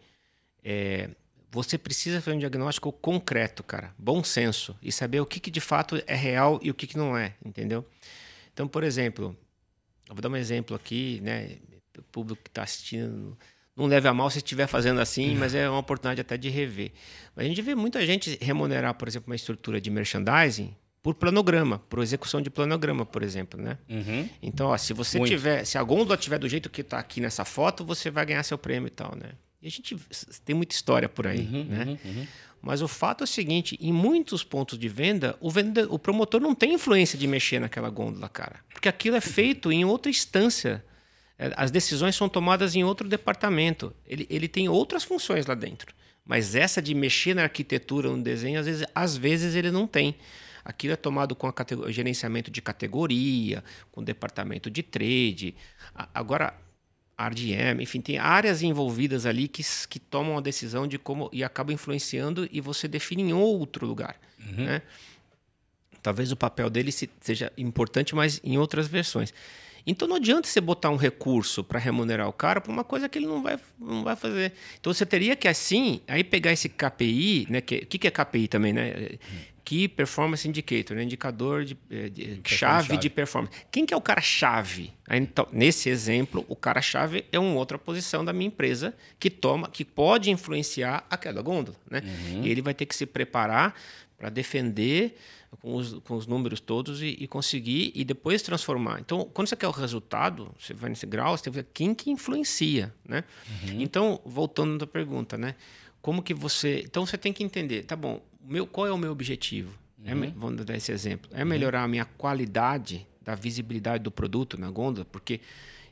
É, você precisa fazer um diagnóstico concreto, cara. Bom senso. E saber o que, que de fato é real e o que, que não é, entendeu? Então, por exemplo, eu vou dar um exemplo aqui, né? O público que está assistindo não leve a mal se estiver fazendo assim, mas é uma oportunidade até de rever. Mas a gente vê muita gente remunerar, por exemplo, uma estrutura de merchandising por planograma, por execução de planograma, por exemplo, né? Uhum. Então, ó, se você Muito. tiver, se a gôndola tiver do jeito que está aqui nessa foto, você vai ganhar seu prêmio e tal, né? E a gente tem muita história por aí, uhum, né? Uhum, uhum. Mas o fato é o seguinte: em muitos pontos de venda, o, venda, o promotor não tem influência de mexer naquela gôndola, cara. Porque aquilo é feito em outra instância. As decisões são tomadas em outro departamento. Ele, ele tem outras funções lá dentro. Mas essa de mexer na arquitetura, no desenho, às vezes, às vezes ele não tem. Aquilo é tomado com a gerenciamento de categoria, com o departamento de trade. Agora, RDM, enfim, tem áreas envolvidas ali que, que tomam a decisão de como e acabam influenciando e você define em outro lugar. Uhum. Né? Talvez o papel dele seja importante, mas em outras versões. Então não adianta você botar um recurso para remunerar o cara por uma coisa que ele não vai, não vai fazer. Então você teria que assim, aí pegar esse KPI, né? Que, o que, que é KPI também, né? Key Performance Indicator, né? indicador de, eh, de chave, chave, de performance. Quem que é o cara chave? Então, nesse exemplo, o cara chave é uma outra posição da minha empresa que toma, que pode influenciar aquela gôndola, né? Uhum. E ele vai ter que se preparar para defender com os, com os números todos e, e, conseguir e depois transformar. Então, quando você quer o resultado, você vai nesse grau, você tem que ver quem que influencia, né? Uhum. Então, voltando à pergunta, né? Como que você... Então, você tem que entender, tá bom, meu, qual é o meu objetivo? É uhum. É, vamos dar esse exemplo. É uhum. melhorar a minha qualidade da visibilidade do produto na gôndola, porque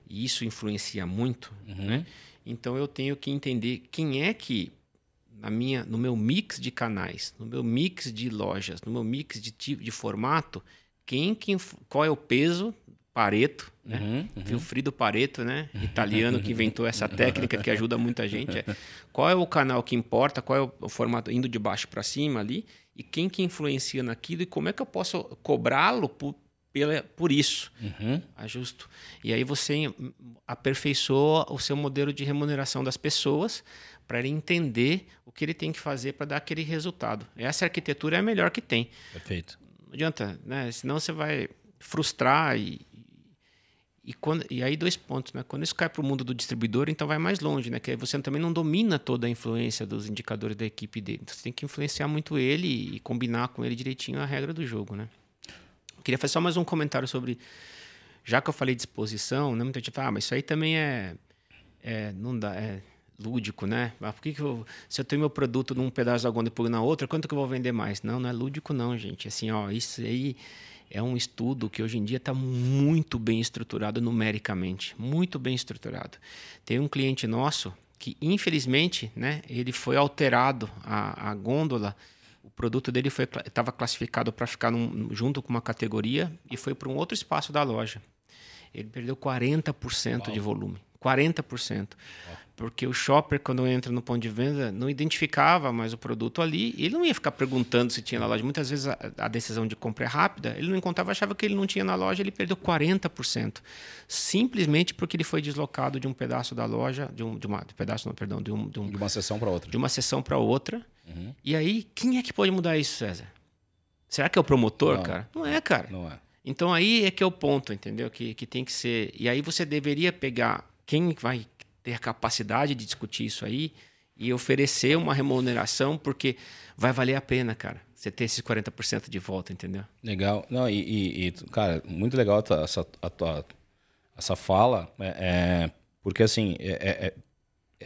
isso influencia muito, uhum. né? Então, eu tenho que entender quem é que na minha, no meu mix de canais, no meu mix de lojas, no meu mix de tipo de formato, quem, quem qual é o peso Pareto, né? Uhum, uhum. Pareto, né? Italiano que inventou essa [laughs] técnica que ajuda muita gente. É, qual é o canal que importa? Qual é o formato indo de baixo para cima ali? E quem que influencia naquilo? E como é que eu posso cobrá-lo por, pela, por isso? Uhum. Ajusto. E aí você aperfeiçoa o seu modelo de remuneração das pessoas para ele entender o que ele tem que fazer para dar aquele resultado. Essa arquitetura é a melhor que tem. Perfeito. Não adianta, né? Senão você vai frustrar e, e, quando, e aí dois pontos, né? Quando isso cai para o mundo do distribuidor, então vai mais longe, né? Que você também não domina toda a influência dos indicadores da equipe dele. Então, você tem que influenciar muito ele e combinar com ele direitinho a regra do jogo, né? Queria fazer só mais um comentário sobre, já que eu falei de exposição, né? Muita gente fala, ah, mas isso aí também é, é não dá, é lúdico, né? Ah, por que, que eu, se eu tenho meu produto num pedaço da gonda e pôr na outra, quanto que eu vou vender mais? Não, não é lúdico não, gente. Assim, ó, isso aí é um estudo que hoje em dia está muito bem estruturado numericamente, muito bem estruturado. Tem um cliente nosso que, infelizmente, né, ele foi alterado a, a gôndola, produto dele estava classificado para ficar num, junto com uma categoria e foi para um outro espaço da loja. Ele perdeu 40% Uau. de volume. 40%. Porque o shopper, quando entra no ponto de venda, não identificava mais o produto ali. Ele não ia ficar perguntando se tinha na loja. Muitas vezes a, a decisão de compra é rápida. Ele não encontrava, achava que ele não tinha na loja. Ele perdeu 40%. Simplesmente porque ele foi deslocado de um pedaço da loja, de, um, de uma de pedaço, não, perdão, de, um, de, um, de uma sessão para outra. De uma sessão para outra. Uhum. E aí, quem é que pode mudar isso, César? Será que é o promotor, não, cara? Não é, cara. Não é. Então aí é que é o ponto, entendeu? Que, que tem que ser. E aí você deveria pegar quem vai ter a capacidade de discutir isso aí e oferecer uma remuneração, porque vai valer a pena, cara. Você ter esses 40% de volta, entendeu? Legal. Não, e, e, e cara, muito legal a tua, essa, a tua, essa fala, é, é porque assim, é, é, é,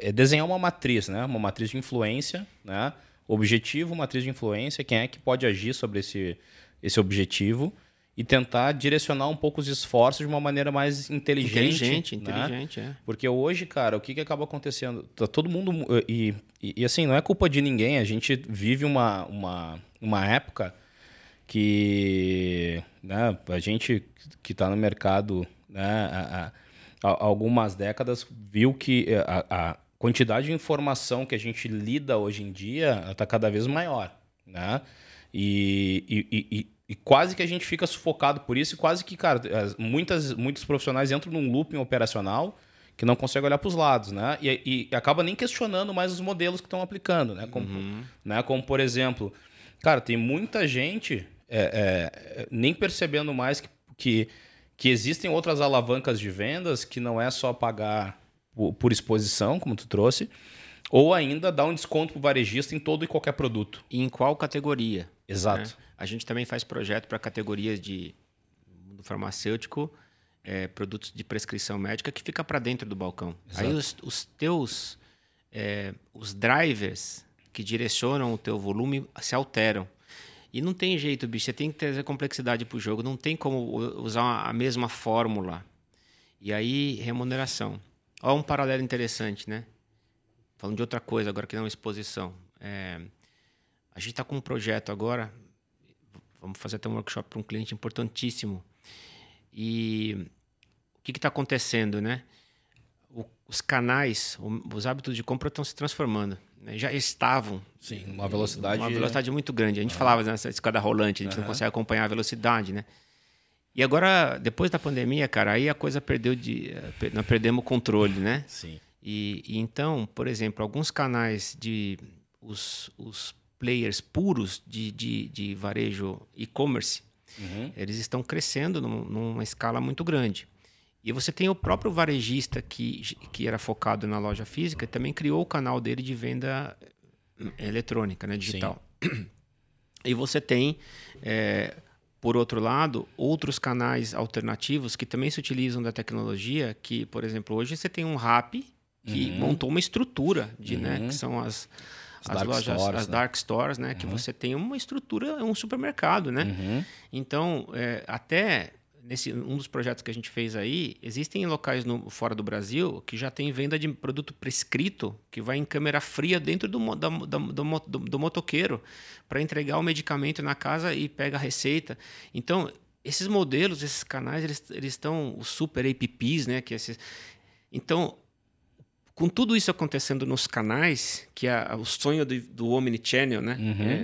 é, desenhar uma matriz, né? Uma matriz de influência, né? Objetivo, matriz de influência, quem é que pode agir sobre esse, esse objetivo e tentar direcionar um pouco os esforços de uma maneira mais inteligente. Inteligente, né? inteligente, é. Porque hoje, cara, o que, que acaba acontecendo? Tá todo mundo. E, e, e, assim, não é culpa de ninguém, a gente vive uma, uma, uma época que né, a gente que está no mercado né, há, há, algumas décadas viu que a, a quantidade de informação que a gente lida hoje em dia está cada vez maior. Né? E, e, e, e quase que a gente fica sufocado por isso, e quase que, cara, muitas, muitos profissionais entram num looping operacional que não consegue olhar para os lados, né? E, e, acaba nem questionando mais os modelos que estão aplicando, né? Como, uhum. né? Como, por exemplo, cara, tem muita gente é, é, nem percebendo mais que, que, que, existem outras alavancas de vendas que não é só pagar por, por exposição, como tu trouxe, ou ainda dar um desconto para o varejista em todo e qualquer produto. E em qual categoria? Exato. Né? A gente também faz projeto para categorias de mundo farmacêutico, é, produtos de prescrição médica que fica para dentro do balcão. Exato. Aí os, os teus é, os drivers que direcionam o teu volume se alteram. E não tem jeito, bicho. Você tem que trazer complexidade para o jogo. Não tem como usar a mesma fórmula. E aí, remuneração. Olha um paralelo interessante, né? Falando de outra coisa agora que não é exposição. É, a gente está com um projeto agora, vamos fazer até um workshop para um cliente importantíssimo. E o que está acontecendo, né? O, os canais, os hábitos de compra estão se transformando. Né? Já estavam. Sim, uma velocidade. Uma velocidade muito grande. A gente ah. falava nessa escada rolante, a gente não consegue acompanhar a velocidade, né? E agora, depois da pandemia, cara, aí a coisa perdeu de. eh, Nós perdemos o controle, né? Sim. E, e então, por exemplo, alguns canais de. Os, os players puros de, de, de varejo e-commerce, Uhum. eles estão crescendo num- numa escala muito grande. E você tem o próprio varejista que, que era focado na loja física, e também criou o canal dele de venda hum, eletrônica, né, digital. E você tem, é, por outro lado, outros canais alternativos que também se utilizam da tecnologia, que, por exemplo, hoje você tem um Rap que montou uma estrutura de, né, que são as, As as, dark lojas, stores, as né? dark stores, né, que você tem uma estrutura, um supermercado, né? Uhum. Então, é, até nesse um dos projetos que a gente fez aí, existem locais no- fora do Brasil que já tem venda de produto prescrito que vai em câmera fria dentro do, da- da- do, do- do motoqueiro para entregar o medicamento na casa e pega a receita. Então, esses modelos, esses canais, eles, eles estão os super apps, né? Que esses, então, com tudo isso acontecendo nos canais, que é o sonho do, do omnichannel, né?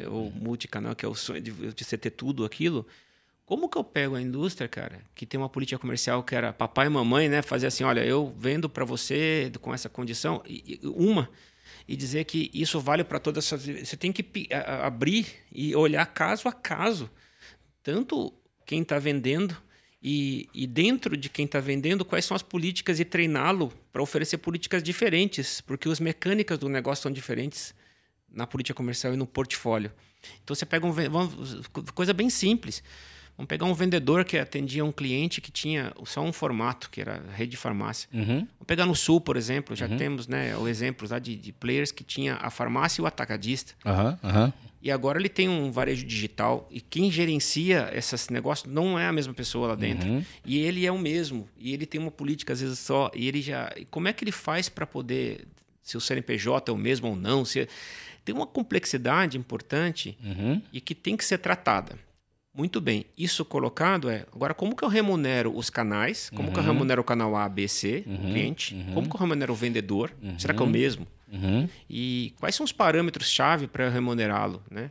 É, o multicanal, que é o sonho de, de você ter tudo aquilo. Como que eu pego a indústria, cara, que tem uma política comercial que era papai e mamãe, né? Fazer assim, olha, eu vendo para você com essa condição, uma, e dizer que isso vale para todas essas... Você tem que abrir e olhar caso a caso. Tanto quem está vendendo e, e dentro de quem está vendendo, quais são as políticas e treiná-lo para oferecer políticas diferentes, porque as mecânicas do negócio são diferentes na política comercial e no portfólio. Então você pega um vamos- coisa bem simples. Vamos pegar um vendedor que atendia um cliente que tinha só um formato, que era a rede de farmácia. Uhum. Vamos pegar no Sul, por exemplo, já temos né, o exemplo lá de, de players que tinha a farmácia e o atacadista. Aham. E agora ele tem um varejo digital e quem gerencia esses negócios não é a mesma pessoa lá dentro. Uhum. E ele é o mesmo. E ele tem uma política às vezes só. E ele já. e como é que ele faz para poder. Se o CNPJ é o mesmo ou não? Se, tem uma complexidade importante Uhum. e que tem que ser tratada. Muito bem. Isso colocado é. Agora, como que eu remunero os canais? Como que eu remunero o canal A, B, C, o cliente? Como que eu remunero o vendedor? Será que é o mesmo? Uhum. E quais são os parâmetros-chave para remunerá-lo, né?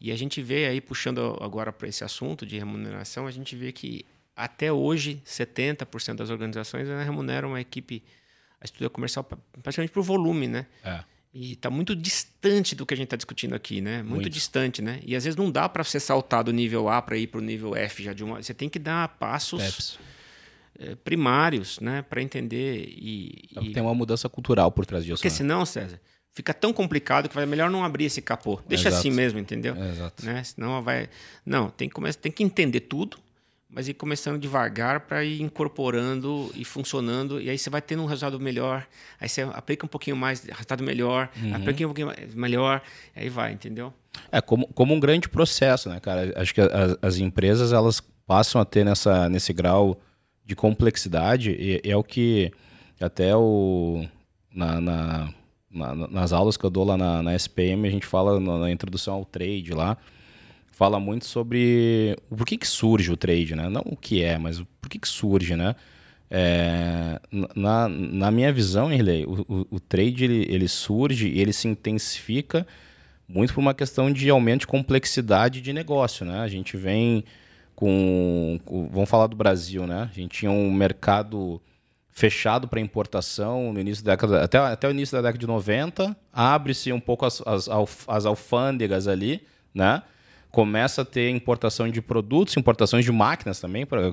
E a gente vê aí, puxando agora para esse assunto de remuneração, a gente vê que até hoje 70% das organizações remuneram a equipe, a estrutura comercial pra- praticamente por volume, né? É. E está muito distante do que a gente está discutindo aqui, né? Muito, Muito. distante, né? E às vezes não dá para você saltar do nível A para ir para o nível F já de uma. Você tem que dar passos Peps. eh, primários, né? Para entender e, e- Tem uma mudança cultural por trás disso. porque né? senão, César, fica tão complicado que vai melhor não abrir esse capô. Deixa Exato. assim mesmo, entendeu? Exato. Né? Senão vai. Não, tem que, come... tem que entender tudo, mas ir começando devagar para ir incorporando e funcionando. E aí você vai tendo um resultado melhor. Aí você aplica um pouquinho mais, resultado melhor, Uhum. aplica um pouquinho mais, melhor. Aí vai, entendeu? É como, como um grande processo, né, cara? Acho que as, as empresas elas passam a ter nessa, nesse grau de complexidade e, e é o que até o na, na- na- nas aulas que eu dou lá na, na SPM a gente fala na, na introdução ao trade lá fala muito sobre por que, que surge o trade, né? Não o que é, mas por que, que surge, né? É, na, na minha visão, Irley, o, o, o trade ele, ele surge e ele se intensifica muito por uma questão de aumento de complexidade de negócio, né? A gente vem com, com- vamos falar do Brasil, né? A gente tinha um mercado fechado para importação no início da década, até, até o início da década de 90, abre-se um pouco as, as, as alfândegas ali, né? Começa a ter importação de produtos, importações de máquinas também, pra,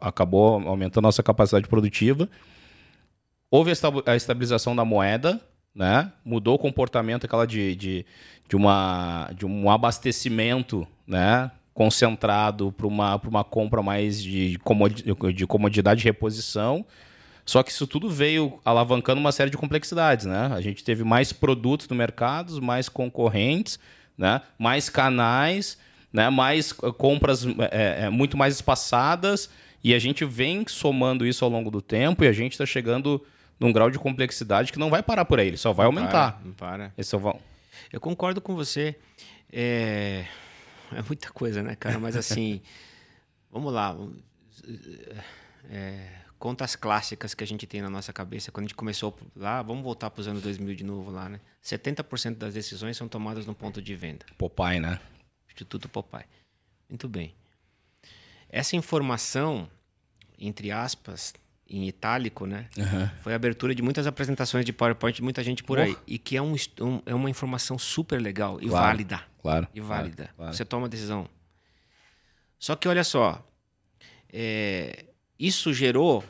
acabou aumentando a nossa capacidade produtiva. Houve a estabilização da moeda, né? Mudou o comportamento aquela de, de, de, uma, de um abastecimento, né? Concentrado para uma, uma compra mais de, de comodidade e reposição. Só que isso tudo veio alavancando uma série de complexidades, né? A gente teve mais produtos no mercado, mais concorrentes, né? mais canais, né? mais compras eh, eh, muito mais espaçadas, e a gente vem somando isso ao longo do tempo e a gente está chegando num grau de complexidade que não vai parar por aí, ele só vai aumentar. Para, não para. Só vai- Eu concordo com você. É, é muita coisa, né, cara? Mas assim, [laughs] vamos lá. É, contas clássicas que a gente tem na nossa cabeça. Quando a gente começou lá, vamos voltar para os anos 2000 de novo lá, né? 70% das decisões são tomadas no ponto de venda. Popeye, né? Instituto Popeye. Muito bem. Essa informação, entre aspas, em itálico, né? Uhum. Foi a abertura de muitas apresentações de PowerPoint de muita gente por aí. E que é, um, um, é uma informação super legal e Claro. válida. Claro. E válida. Claro, claro. Você toma a decisão. Só que olha só, é, isso gerou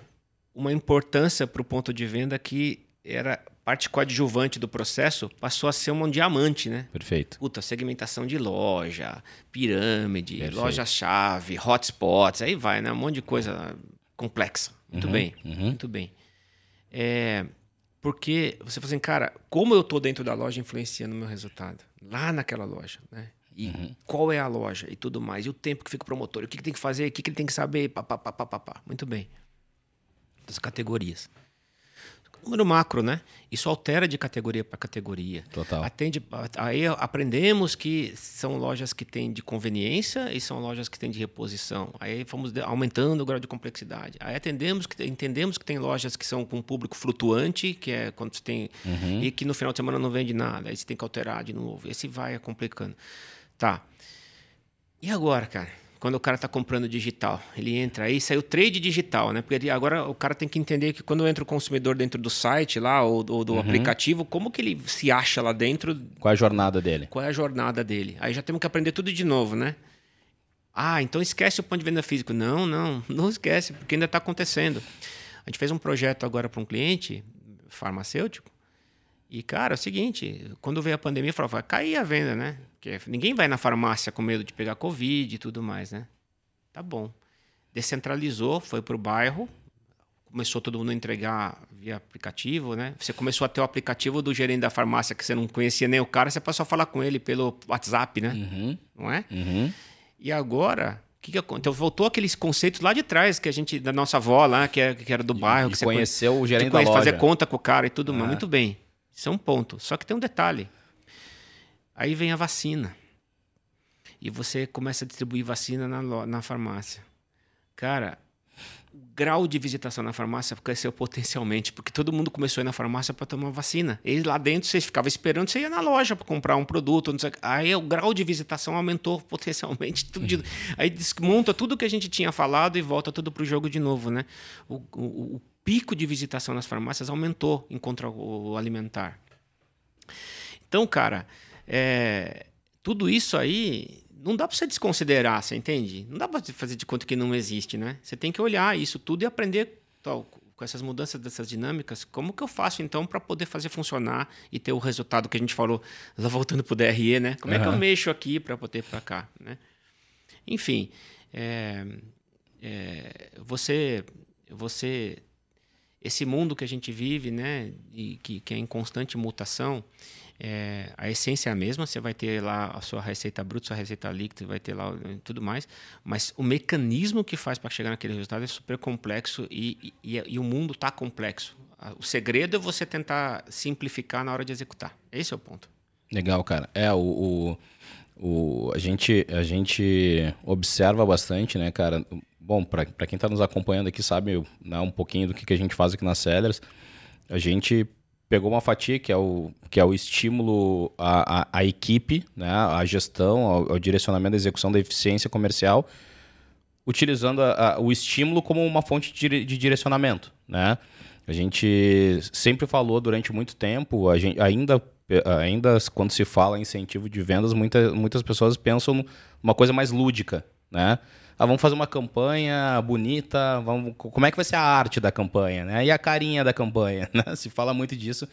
uma importância para o ponto de venda que era parte coadjuvante do processo, passou a ser um diamante, né? Perfeito. Puta, segmentação de loja, pirâmide, loja-chave, hotspots, aí vai, né? Um monte de coisa complexa. Muito Uhum, bem, uhum. muito bem. É, porque você fala assim, cara, como eu tô dentro da loja influenciando o meu resultado? Lá naquela loja, né? E Uhum. qual é a loja e tudo mais. E o tempo que fica o promotor, o que, que tem que fazer, o que, que ele tem que saber, pá, pá, pá, pá, pá, pá. Muito bem. Das categorias. Número macro, né? Isso altera de categoria para categoria. Total. Atende, aí aprendemos que são lojas que têm de conveniência e são lojas que têm de reposição. Aí fomos aumentando o grau de complexidade. Aí atendemos que, entendemos que tem lojas que são com público flutuante, que é quando você tem. Uhum. E que no final de semana não vende nada. Aí você tem que alterar de novo. Esse vai complicando. Tá. E agora, cara? Quando o cara está comprando digital, ele entra aí, saiu trade digital, né? Porque agora o cara tem que entender que quando entra o consumidor dentro do site lá ou, ou do aplicativo, como que ele se acha lá dentro, Qual é a jornada dele? qual é a jornada dele. Aí já temos que aprender tudo de novo, né? Ah, então esquece o ponto de venda físico. Não, não, [laughs] não esquece, porque ainda está acontecendo. A gente fez um projeto agora para um cliente farmacêutico. E, cara, é o seguinte, quando veio a pandemia, falou, vai cair a venda, né? Porque ninguém vai na farmácia com medo de pegar Covid e tudo mais, né? Tá bom. Descentralizou, foi para o bairro, começou todo mundo a entregar via aplicativo, né? Você começou a ter o aplicativo do gerente da farmácia que você não conhecia nem o cara, você passou a falar com ele pelo WhatsApp, né? Uhum. Não é? Uhum. E agora, o que, que aconteceu? Então voltou aqueles conceitos lá de trás que a gente da nossa avó lá, que, é- que era do bairro, que você conheceu o conhe- gerente de da loja. fazer conta com o cara e tudo mais. Ah. Muito bem. Isso é um ponto. Só que tem um detalhe. Aí vem a vacina. E você começa a distribuir vacina na, na farmácia. Cara, o grau de visitação na farmácia cresceu potencialmente, porque todo mundo começou a ir na farmácia para tomar vacina. E lá dentro você ficava esperando, você ia na loja para comprar um produto. Aí o grau de visitação aumentou [laughs] potencialmente. Tudo aí desmonta tudo que a gente tinha falado e volta tudo para o jogo de novo. Né? O, o- o pico de visitação nas farmácias aumentou em contra o alimentar. Então, cara, é, tudo isso aí não dá para você desconsiderar, você entende? Não dá para fazer de conta que não existe, né? Você tem que olhar isso tudo e aprender tal, com essas mudanças dessas dinâmicas, como que eu faço então para poder fazer funcionar e ter o resultado que a gente falou, lá voltando para o DRE, né? Como é que eu mexo aqui para poder para cá, né? Enfim, é, é, você, você, esse mundo que a gente vive, né, e que, que é em constante mutação, é, a essência é a mesma, você vai ter lá a sua receita bruta, sua receita líquida, vai ter lá eh, tudo mais, mas o mecanismo que faz para chegar naquele resultado é super complexo e, e, e o mundo está complexo. O segredo é você tentar simplificar na hora de executar. Esse é o ponto. Legal, cara. É, o, o, o- a, gente, a gente observa bastante, né, cara? Bom, para quem está nos acompanhando aqui sabe né, um pouquinho do que, que a gente faz aqui na Sellers. A gente pegou uma fatia que é o, que é o estímulo à, à, à equipe, né, à gestão, ao, ao direcionamento da execução da eficiência comercial, utilizando a- a- o estímulo como uma fonte de, de direcionamento, né? A gente sempre falou durante muito tempo, a gente ainda ainda quando se fala em incentivo de vendas, muita, muitas pessoas pensam numa coisa mais lúdica, né? Ah, vamos fazer uma campanha bonita, vamos, como é que vai ser a arte da campanha, né? E a carinha da campanha, [laughs] né? Se fala muito disso.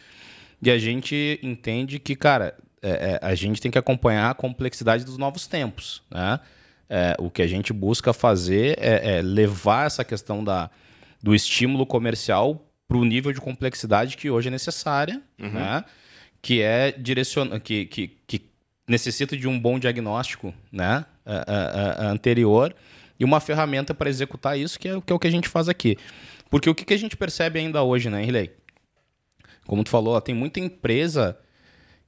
E a gente entende que, cara, é, é, a gente tem que acompanhar a complexidade dos novos tempos, né? É, o que a gente busca fazer é, é levar essa questão da, do estímulo comercial para o nível de complexidade que hoje é necessária, né? que é direciona que, que, que necessita de um bom diagnóstico né? a- a- a- anterior e uma ferramenta para executar isso, que é, que é o que a gente faz aqui. Porque o que, que a gente percebe ainda hoje, né, Riley? Como tu falou, ó, tem muita empresa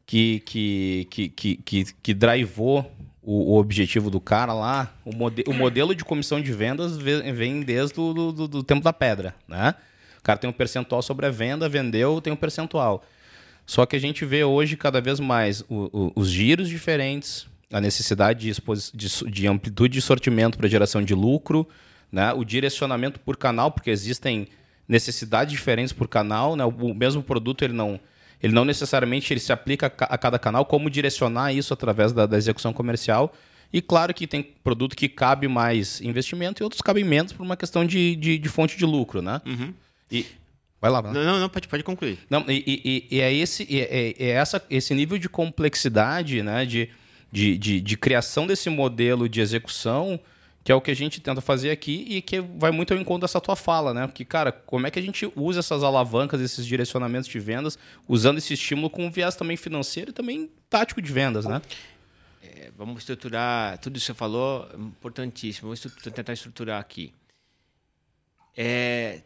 que, que, que, que, que, que drivou o, o objetivo do cara lá. O, mode, o modelo de comissão de vendas ve- vem desde o do, do- do tempo da pedra, né? O cara tem um percentual sobre a venda, vendeu, tem um percentual. Só que a gente vê hoje cada vez mais o- o- os giros diferentes, a necessidade de, de, de amplitude de sortimento para geração de lucro, né? o direcionamento por canal, porque existem necessidades diferentes por canal, né? o mesmo produto ele não, ele não necessariamente ele se aplica a cada canal, como direcionar isso através da, da execução comercial. E claro que tem produto que cabe mais investimento e outros cabem menos por uma questão de, de, de fonte de lucro, né? Uhum. E, vai lá, vai lá. Não, não, não, pode, pode concluir. Não, e, e, e é, esse, é, é, essa, esse nível de complexidade, né? De, de, de, de criação desse modelo de execução, que é o que a gente tenta fazer aqui e que vai muito ao encontro dessa tua fala, né? Porque, cara, como é que a gente usa essas alavancas, esses direcionamentos de vendas, usando esse estímulo com um viés também financeiro e também tático de vendas, né? É, vamos estruturar, tudo isso que você falou, importantíssimo. Vamos tentar estruturar aqui. É,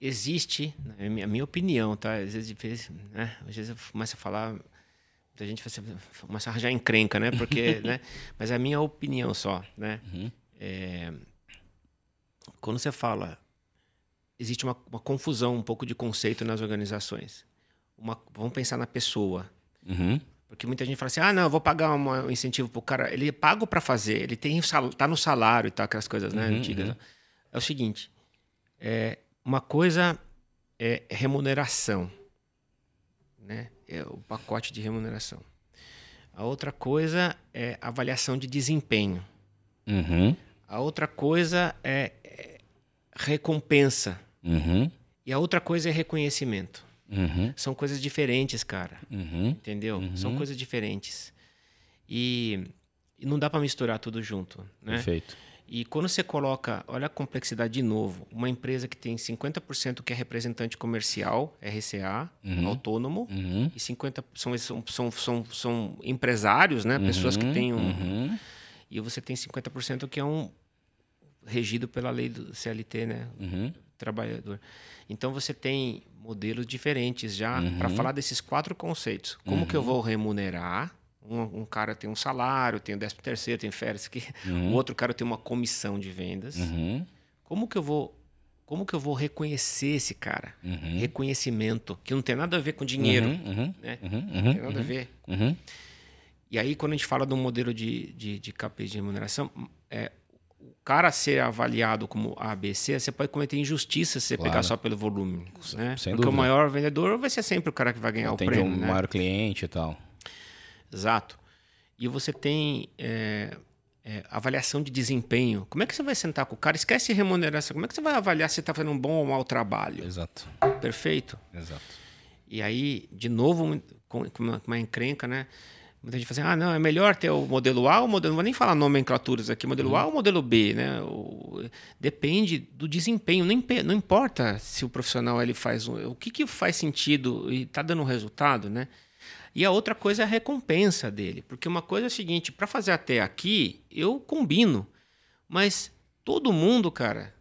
existe, a minha, minha opinião, tá? Às vezes, né? Às vezes eu começo a falar a gente começa a arranjar encrenca, né? Porque, [laughs] né? Mas é a minha opinião só, né? Uhum. É, quando você fala, existe uma, uma, confusão um pouco de conceito nas organizações. Uma, vamos pensar na pessoa. Uhum. Porque muita gente fala assim: ah, não, eu vou pagar um incentivo pro cara. Ele é pago para fazer, ele tem tá no salário e tal, aquelas coisas né, uhum, antigas. Uhum. É o seguinte: é, uma coisa é remuneração né? É o pacote de remuneração. A outra coisa é avaliação de desempenho. Uhum. A outra coisa é, é recompensa. Uhum. E a outra coisa é reconhecimento. Uhum. São coisas diferentes, cara. Uhum. Entendeu? São uhum. coisas diferentes. E, e não dá para misturar tudo junto. Né? Perfeito. E quando você coloca, olha a complexidade de novo, uma empresa que tem 50% que é representante comercial, RCA, uhum. autônomo, uhum. e 50% são, são, são, são empresários, né? Uhum. pessoas que têm um. Uhum. E você tem 50% que é um regido pela lei do CLT, né? Uhum. Trabalhador. Então você tem modelos diferentes já para falar desses quatro conceitos. Como que eu vou remunerar? Um, um, cara tem um salário, tem o décimo terceiro, tem férias, que [laughs] uhum. o outro cara tem uma comissão de vendas. Uhum. Como que eu vou como que eu vou reconhecer esse cara? Uhum. Reconhecimento, que não tem nada a ver com dinheiro, uhum, uhum, né? Uhum, não tem nada a ver. E aí, quando a gente fala do modelo de, de, de KPI de remuneração, é, o cara ser avaliado como ABC, você pode cometer injustiça se você claro. pegar só pelo volume. Né? Sem Porque dúvida. o maior vendedor vai ser sempre o cara que vai ganhar Atende o prêmio. um né? maior cliente e tal. Exato. E você tem é, é, avaliação de desempenho. Como é que você vai sentar com o cara? Esquece remuneração. Como é que você vai avaliar se está fazendo um bom ou mau trabalho? Exato. Perfeito? Exato. E aí, de novo, com uma, uma encrenca, né? Muita gente fala assim, ah, não, é melhor ter o modelo A ou o modelo... Não vou nem falar nomenclaturas aqui, modelo uhum. A ou modelo B, né? O, depende do desempenho. Não, não importa se o profissional ele faz... O que, que faz sentido e está dando resultado, né? E a outra coisa é a recompensa dele. Porque uma coisa é o seguinte: para fazer até aqui, eu combino. Mas todo mundo, cara,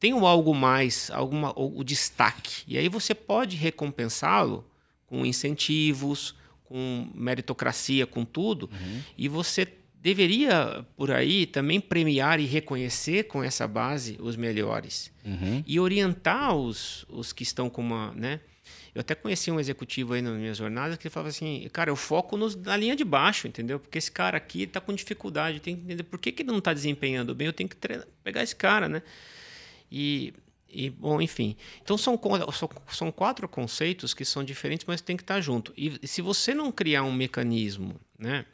tem um algo mais, alguma, o destaque. E aí você pode recompensá-lo com incentivos, com meritocracia, com tudo. Uhum. E você deveria, por aí, também premiar e reconhecer com essa base os melhores. Uhum. E orientar os, os que estão com uma. Né? Eu até conheci um executivo aí nas minhas jornadas que falava assim, cara, eu foco nos, na linha de baixo, entendeu? Porque esse cara aqui está com dificuldade, tem que entender por que, que ele não está desempenhando bem, eu tenho que treinar, pegar esse cara, né? E, e, bom, enfim. Então são, são quatro conceitos que são diferentes, mas tem que estar tá junto. E se você não criar um mecanismo, né?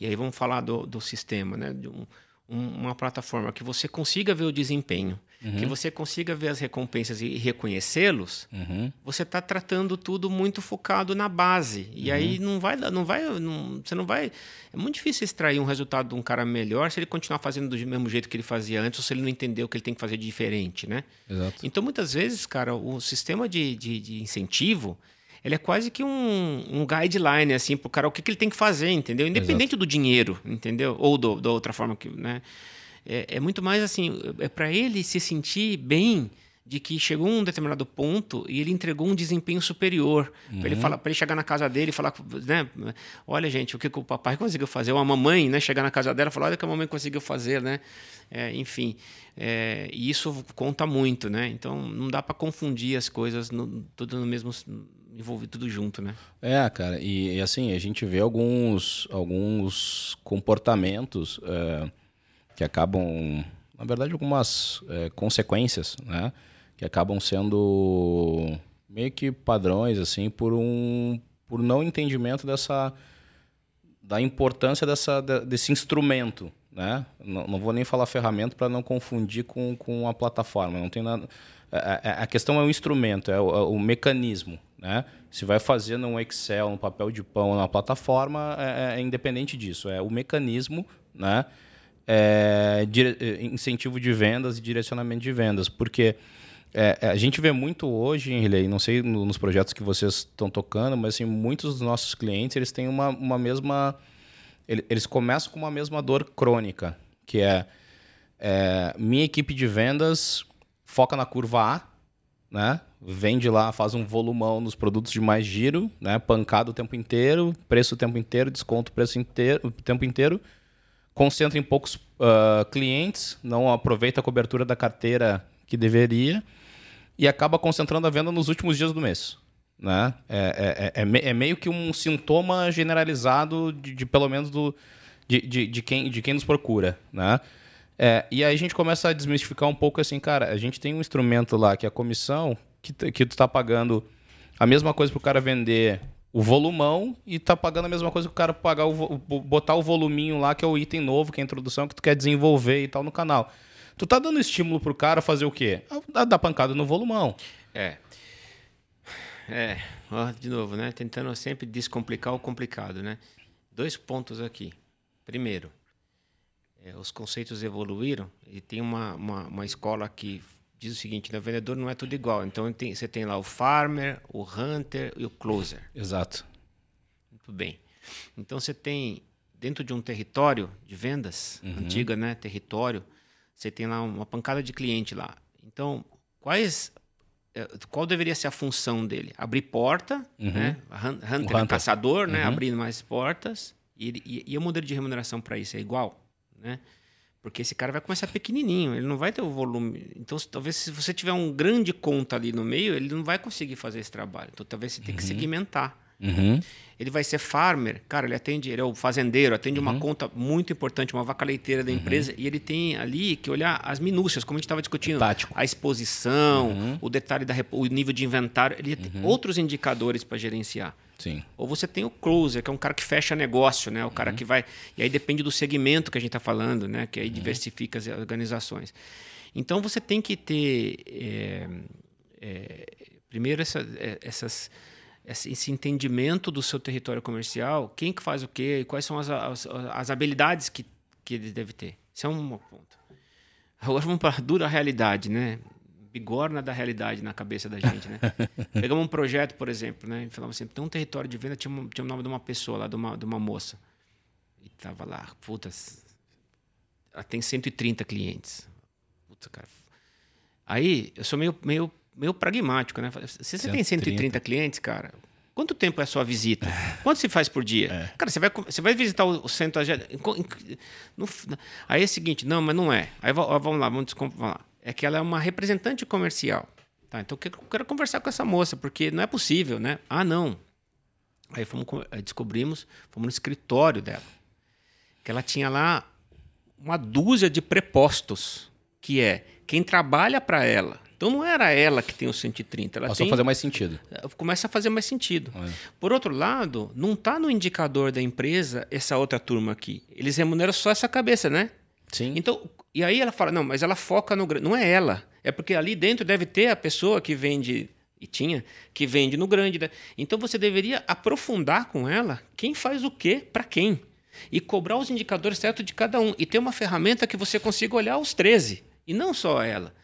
E aí vamos falar do, do sistema, né? De um, uma plataforma que você consiga ver o desempenho, uhum. que você consiga ver as recompensas e reconhecê-los, uhum. você está tratando tudo muito focado na base. E uhum. aí não vai, não vai, não, você não vai. É muito difícil extrair um resultado de um cara melhor se ele continuar fazendo do mesmo jeito que ele fazia antes ou se ele não entendeu que ele tem que fazer diferente, né? Exato. Então muitas vezes, cara, o sistema de, de, de incentivo ele é quase que um, um guideline, assim, pro cara, o que, que ele tem que fazer, entendeu? Independente Exato. do dinheiro, entendeu? Ou do, da outra forma que, né? É, é muito mais assim, é para ele se sentir bem de que chegou um determinado ponto e ele entregou um desempenho superior. Uhum. Para ele, falar, ele chegar na casa dele e falar, né? Olha, gente, o que, que o papai conseguiu fazer? Ou a mamãe, né? Chegar na casa dela e falar, olha o que a mamãe conseguiu fazer, né? É, enfim, é, e isso conta muito, né? Então, não dá para confundir as coisas no, tudo no mesmo envolvido tudo junto, né? É, cara, e, e assim, a gente vê alguns, alguns comportamentos é, que acabam, na verdade, algumas é, consequências, né? Que acabam sendo meio que padrões, assim, por um por não entendimento dessa da importância dessa, desse instrumento, né? Não, não vou nem falar ferramenta para não confundir com, com a plataforma. Não tem nada. A, é, a, é, a questão é o instrumento, é o, é o, mecanismo, né? Se vai fazer num Excel, num papel de pão, na plataforma, é, é, independente disso. É o mecanismo, né? É, dire, incentivo de vendas e direcionamento de vendas, porque é, a gente vê muito hoje, Riley, não sei nos projetos que vocês estão tocando, mas assim, muitos dos nossos clientes eles têm uma, uma mesma eles começam com uma mesma dor crônica, que é, é minha equipe de vendas foca na curva A, né? Vende lá, faz um volumão nos produtos de mais giro, né? Pancada o tempo inteiro, preço o tempo inteiro, desconto o preço inteiro, o tempo inteiro. Concentra em poucos uh, clientes, não aproveita a cobertura da carteira que deveria e acaba concentrando a venda nos últimos dias do mês. Né? É, é, é, é meio que um sintoma generalizado de, de pelo menos do, de, de, de, quem, de quem nos procura. Né? É, e aí a gente começa a desmistificar um pouco assim, cara, a gente tem um instrumento lá que é a comissão, que, que tu tá pagando a mesma coisa pro cara vender o volumão e tá pagando a mesma coisa que o cara pagar o, botar o voluminho lá, que é o item novo, que é a introdução que tu quer desenvolver e tal no canal. Tu tá dando estímulo pro cara fazer o quê? Dar pancada no volumão. É. É, ó, de novo, né? Tentando sempre descomplicar o complicado, né? Dois pontos aqui. Primeiro, é, os conceitos evoluíram e tem uma, uma, uma, escola que diz o seguinte: né, o vendedor não é tudo igual. Então tem, você tem lá o farmer, o hunter e o closer. Exato. Muito bem. Então você tem dentro de um território de vendas uhum. antiga, né? Território, você tem lá uma pancada de cliente lá. Então quais é, qual deveria ser a função dele? Abrir porta, uhum. né? Hunter, hunter. caçador, né? uhum. né? Abrindo mais portas. E, e, e o modelo de remuneração para isso é igual, né? Porque esse cara vai começar pequenininho, ele não vai ter o volume. Então, talvez se você tiver um grande conta ali no meio, ele não vai conseguir fazer esse trabalho. Então, talvez você tenha que uhum. segmentar. Uhum. Ele vai ser farmer, cara, ele atende, ele é o fazendeiro, atende uhum. uma conta muito importante, uma vaca leiteira da uhum. empresa, e ele tem ali que olhar as minúcias, como a gente estava discutindo. Tático. A exposição, uhum. o detalhe da o nível de inventário, ele tem uhum. outros indicadores para gerenciar. Sim. Ou você tem o closer, que é um cara que fecha negócio, né? O cara uhum. que vai. E aí depende do segmento que a gente está falando, né? Que aí diversifica as organizações. Então você tem que ter. É, é, primeiro, essa, é, essas esse entendimento do seu território comercial, quem que faz o quê, quais são as, as, as habilidades que, que ele deve ter. Isso é um ponto. Agora vamos para a dura realidade, né? Bigorna da realidade na cabeça da gente, né? [laughs] Pegamos um projeto, por exemplo, né? E falamos assim, tem um território de venda, tinha, um, tinha o nome de uma pessoa lá, de uma, de uma moça. E tava lá, putas, ela tem 130 clientes. Puta, cara. Aí, eu sou meio, meio meio pragmático, né? Se você 130. tem 130 clientes, cara, quanto tempo é a sua visita? Quanto se faz por dia? [laughs] É. Cara, você vai, você vai visitar o centro. Aí é o seguinte, não, mas não é. Aí vamos lá, vamos, vamos lá. É que ela é uma representante comercial. Tá, então eu quero conversar com essa moça, porque não é possível, né? Ah, não. Aí, fomos, aí descobrimos, fomos no escritório dela, que ela tinha lá uma dúzia de prepostos, que é quem trabalha para ela então não era ela que tem os 130. Ela Passou tem, a fazer mais sentido. Começa a fazer mais sentido. É. Por outro lado, não está no indicador da empresa essa outra turma aqui. Eles remuneram só essa cabeça, né? Sim. Então, e aí ela fala, não, mas ela foca no grande. Não é ela. É porque ali dentro deve ter a pessoa que vende e tinha que vende no grande. Né? Então você deveria aprofundar com ela quem faz o quê para quem e cobrar os indicadores certos de cada um e ter uma ferramenta que você consiga olhar os 13 e não só ela.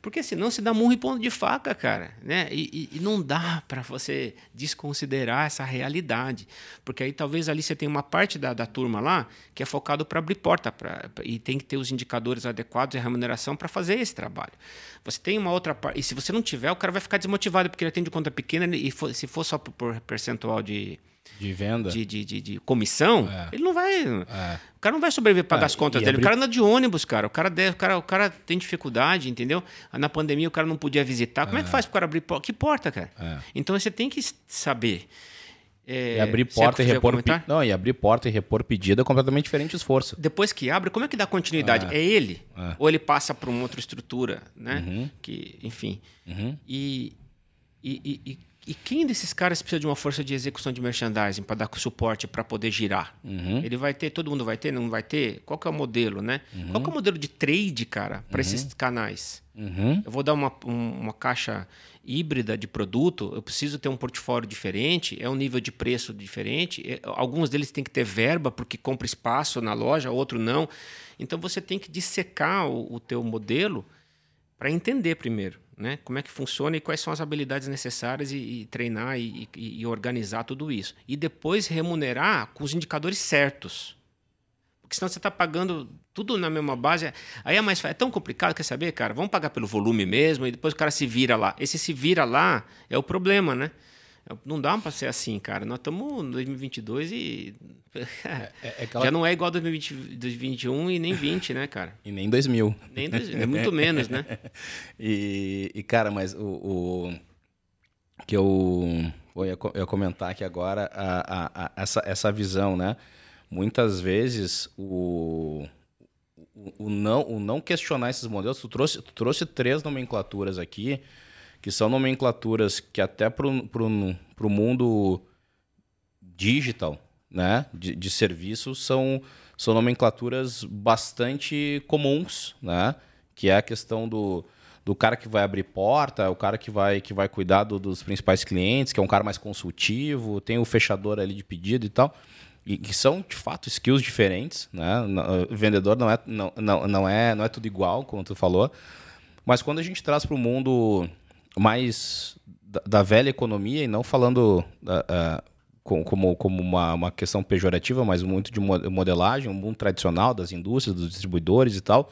Porque senão se dá murro e ponto de faca, cara. Né? E, e, e não dá para você desconsiderar essa realidade. Porque aí talvez ali você tenha uma parte da, da turma lá que é focado para abrir porta pra, e tem que ter os indicadores adequados e remuneração para fazer esse trabalho. Você tem uma outra parte. E se você não tiver, o cara vai ficar desmotivado porque ele atende conta pequena e for, se for só por percentual de, de venda, de, de, de, de comissão, É. ele não vai. É. O cara não vai sobreviver para pagar É, as contas dele. abrir- O cara anda de ônibus, cara. O cara, deve, o, cara, o cara tem dificuldade, entendeu? Na pandemia o cara não podia visitar. Como é, que faz para o cara abrir porta? Que porta, cara? É. Então você tem que saber. É, E abrir porta e repor pe- Não, e abrir porta e repor pedido é completamente diferente o esforço. Depois que abre, como é que dá continuidade? É, ele? É. Ou ele passa para uma outra estrutura, né? Que, enfim. Uhum. E, e, e, e- e quem desses caras precisa de uma força de execução de merchandising para dar suporte para poder girar? Uhum. Ele vai ter, todo mundo vai ter, não vai ter? Qual que é o modelo, né? Uhum. Qual que é o modelo de trade, cara, para esses canais? Uhum. Eu vou dar uma, um- uma caixa híbrida de produto, eu preciso ter um portfólio diferente, é um nível de preço diferente. é- alguns deles têm que ter verba porque compra espaço na loja, outro não. Então você tem que dissecar o, o teu modelo para entender primeiro, né? Como é que funciona e quais são as habilidades necessárias e, e treinar e, e- e organizar tudo isso. E depois remunerar com os indicadores certos. Porque senão você está pagando tudo na mesma base. Aí é mais é tão complicado, quer saber, cara? Vamos pagar pelo volume mesmo e depois o cara se vira lá. Esse se vira lá é o problema, né? Não dá para ser assim, cara. Nós estamos em 2022 e É, é aquela- [laughs] já não é igual 2020, 2021 e nem 20, né, cara? E nem 2000. Nem dois- é muito menos, né? [laughs] E, e, cara, mas o, o- que eu, eu ia comentar aqui agora, a, a- a- essa, essa visão, né? Muitas vezes o, o, o não, o não questionar esses modelos, tu trouxe, tu trouxe três nomenclaturas aqui, que são nomenclaturas que até para o mundo digital, né, de, de serviços, são, são nomenclaturas bastante comuns, né, que é a questão do, do cara que vai abrir porta, o cara que vai, que vai cuidar do- dos principais clientes, que é um cara mais consultivo, tem o fechador ali de pedido e tal, e que são, de fato, skills diferentes, né, o vendedor não é, não, não, não, é, não é tudo igual, como tu falou, mas quando a gente traz para o mundo mais da, da velha economia, e não falando ah, com- como, como uma, uma questão pejorativa, mas muito de mo- modelagem, um mundo tradicional das indústrias, dos distribuidores e tal,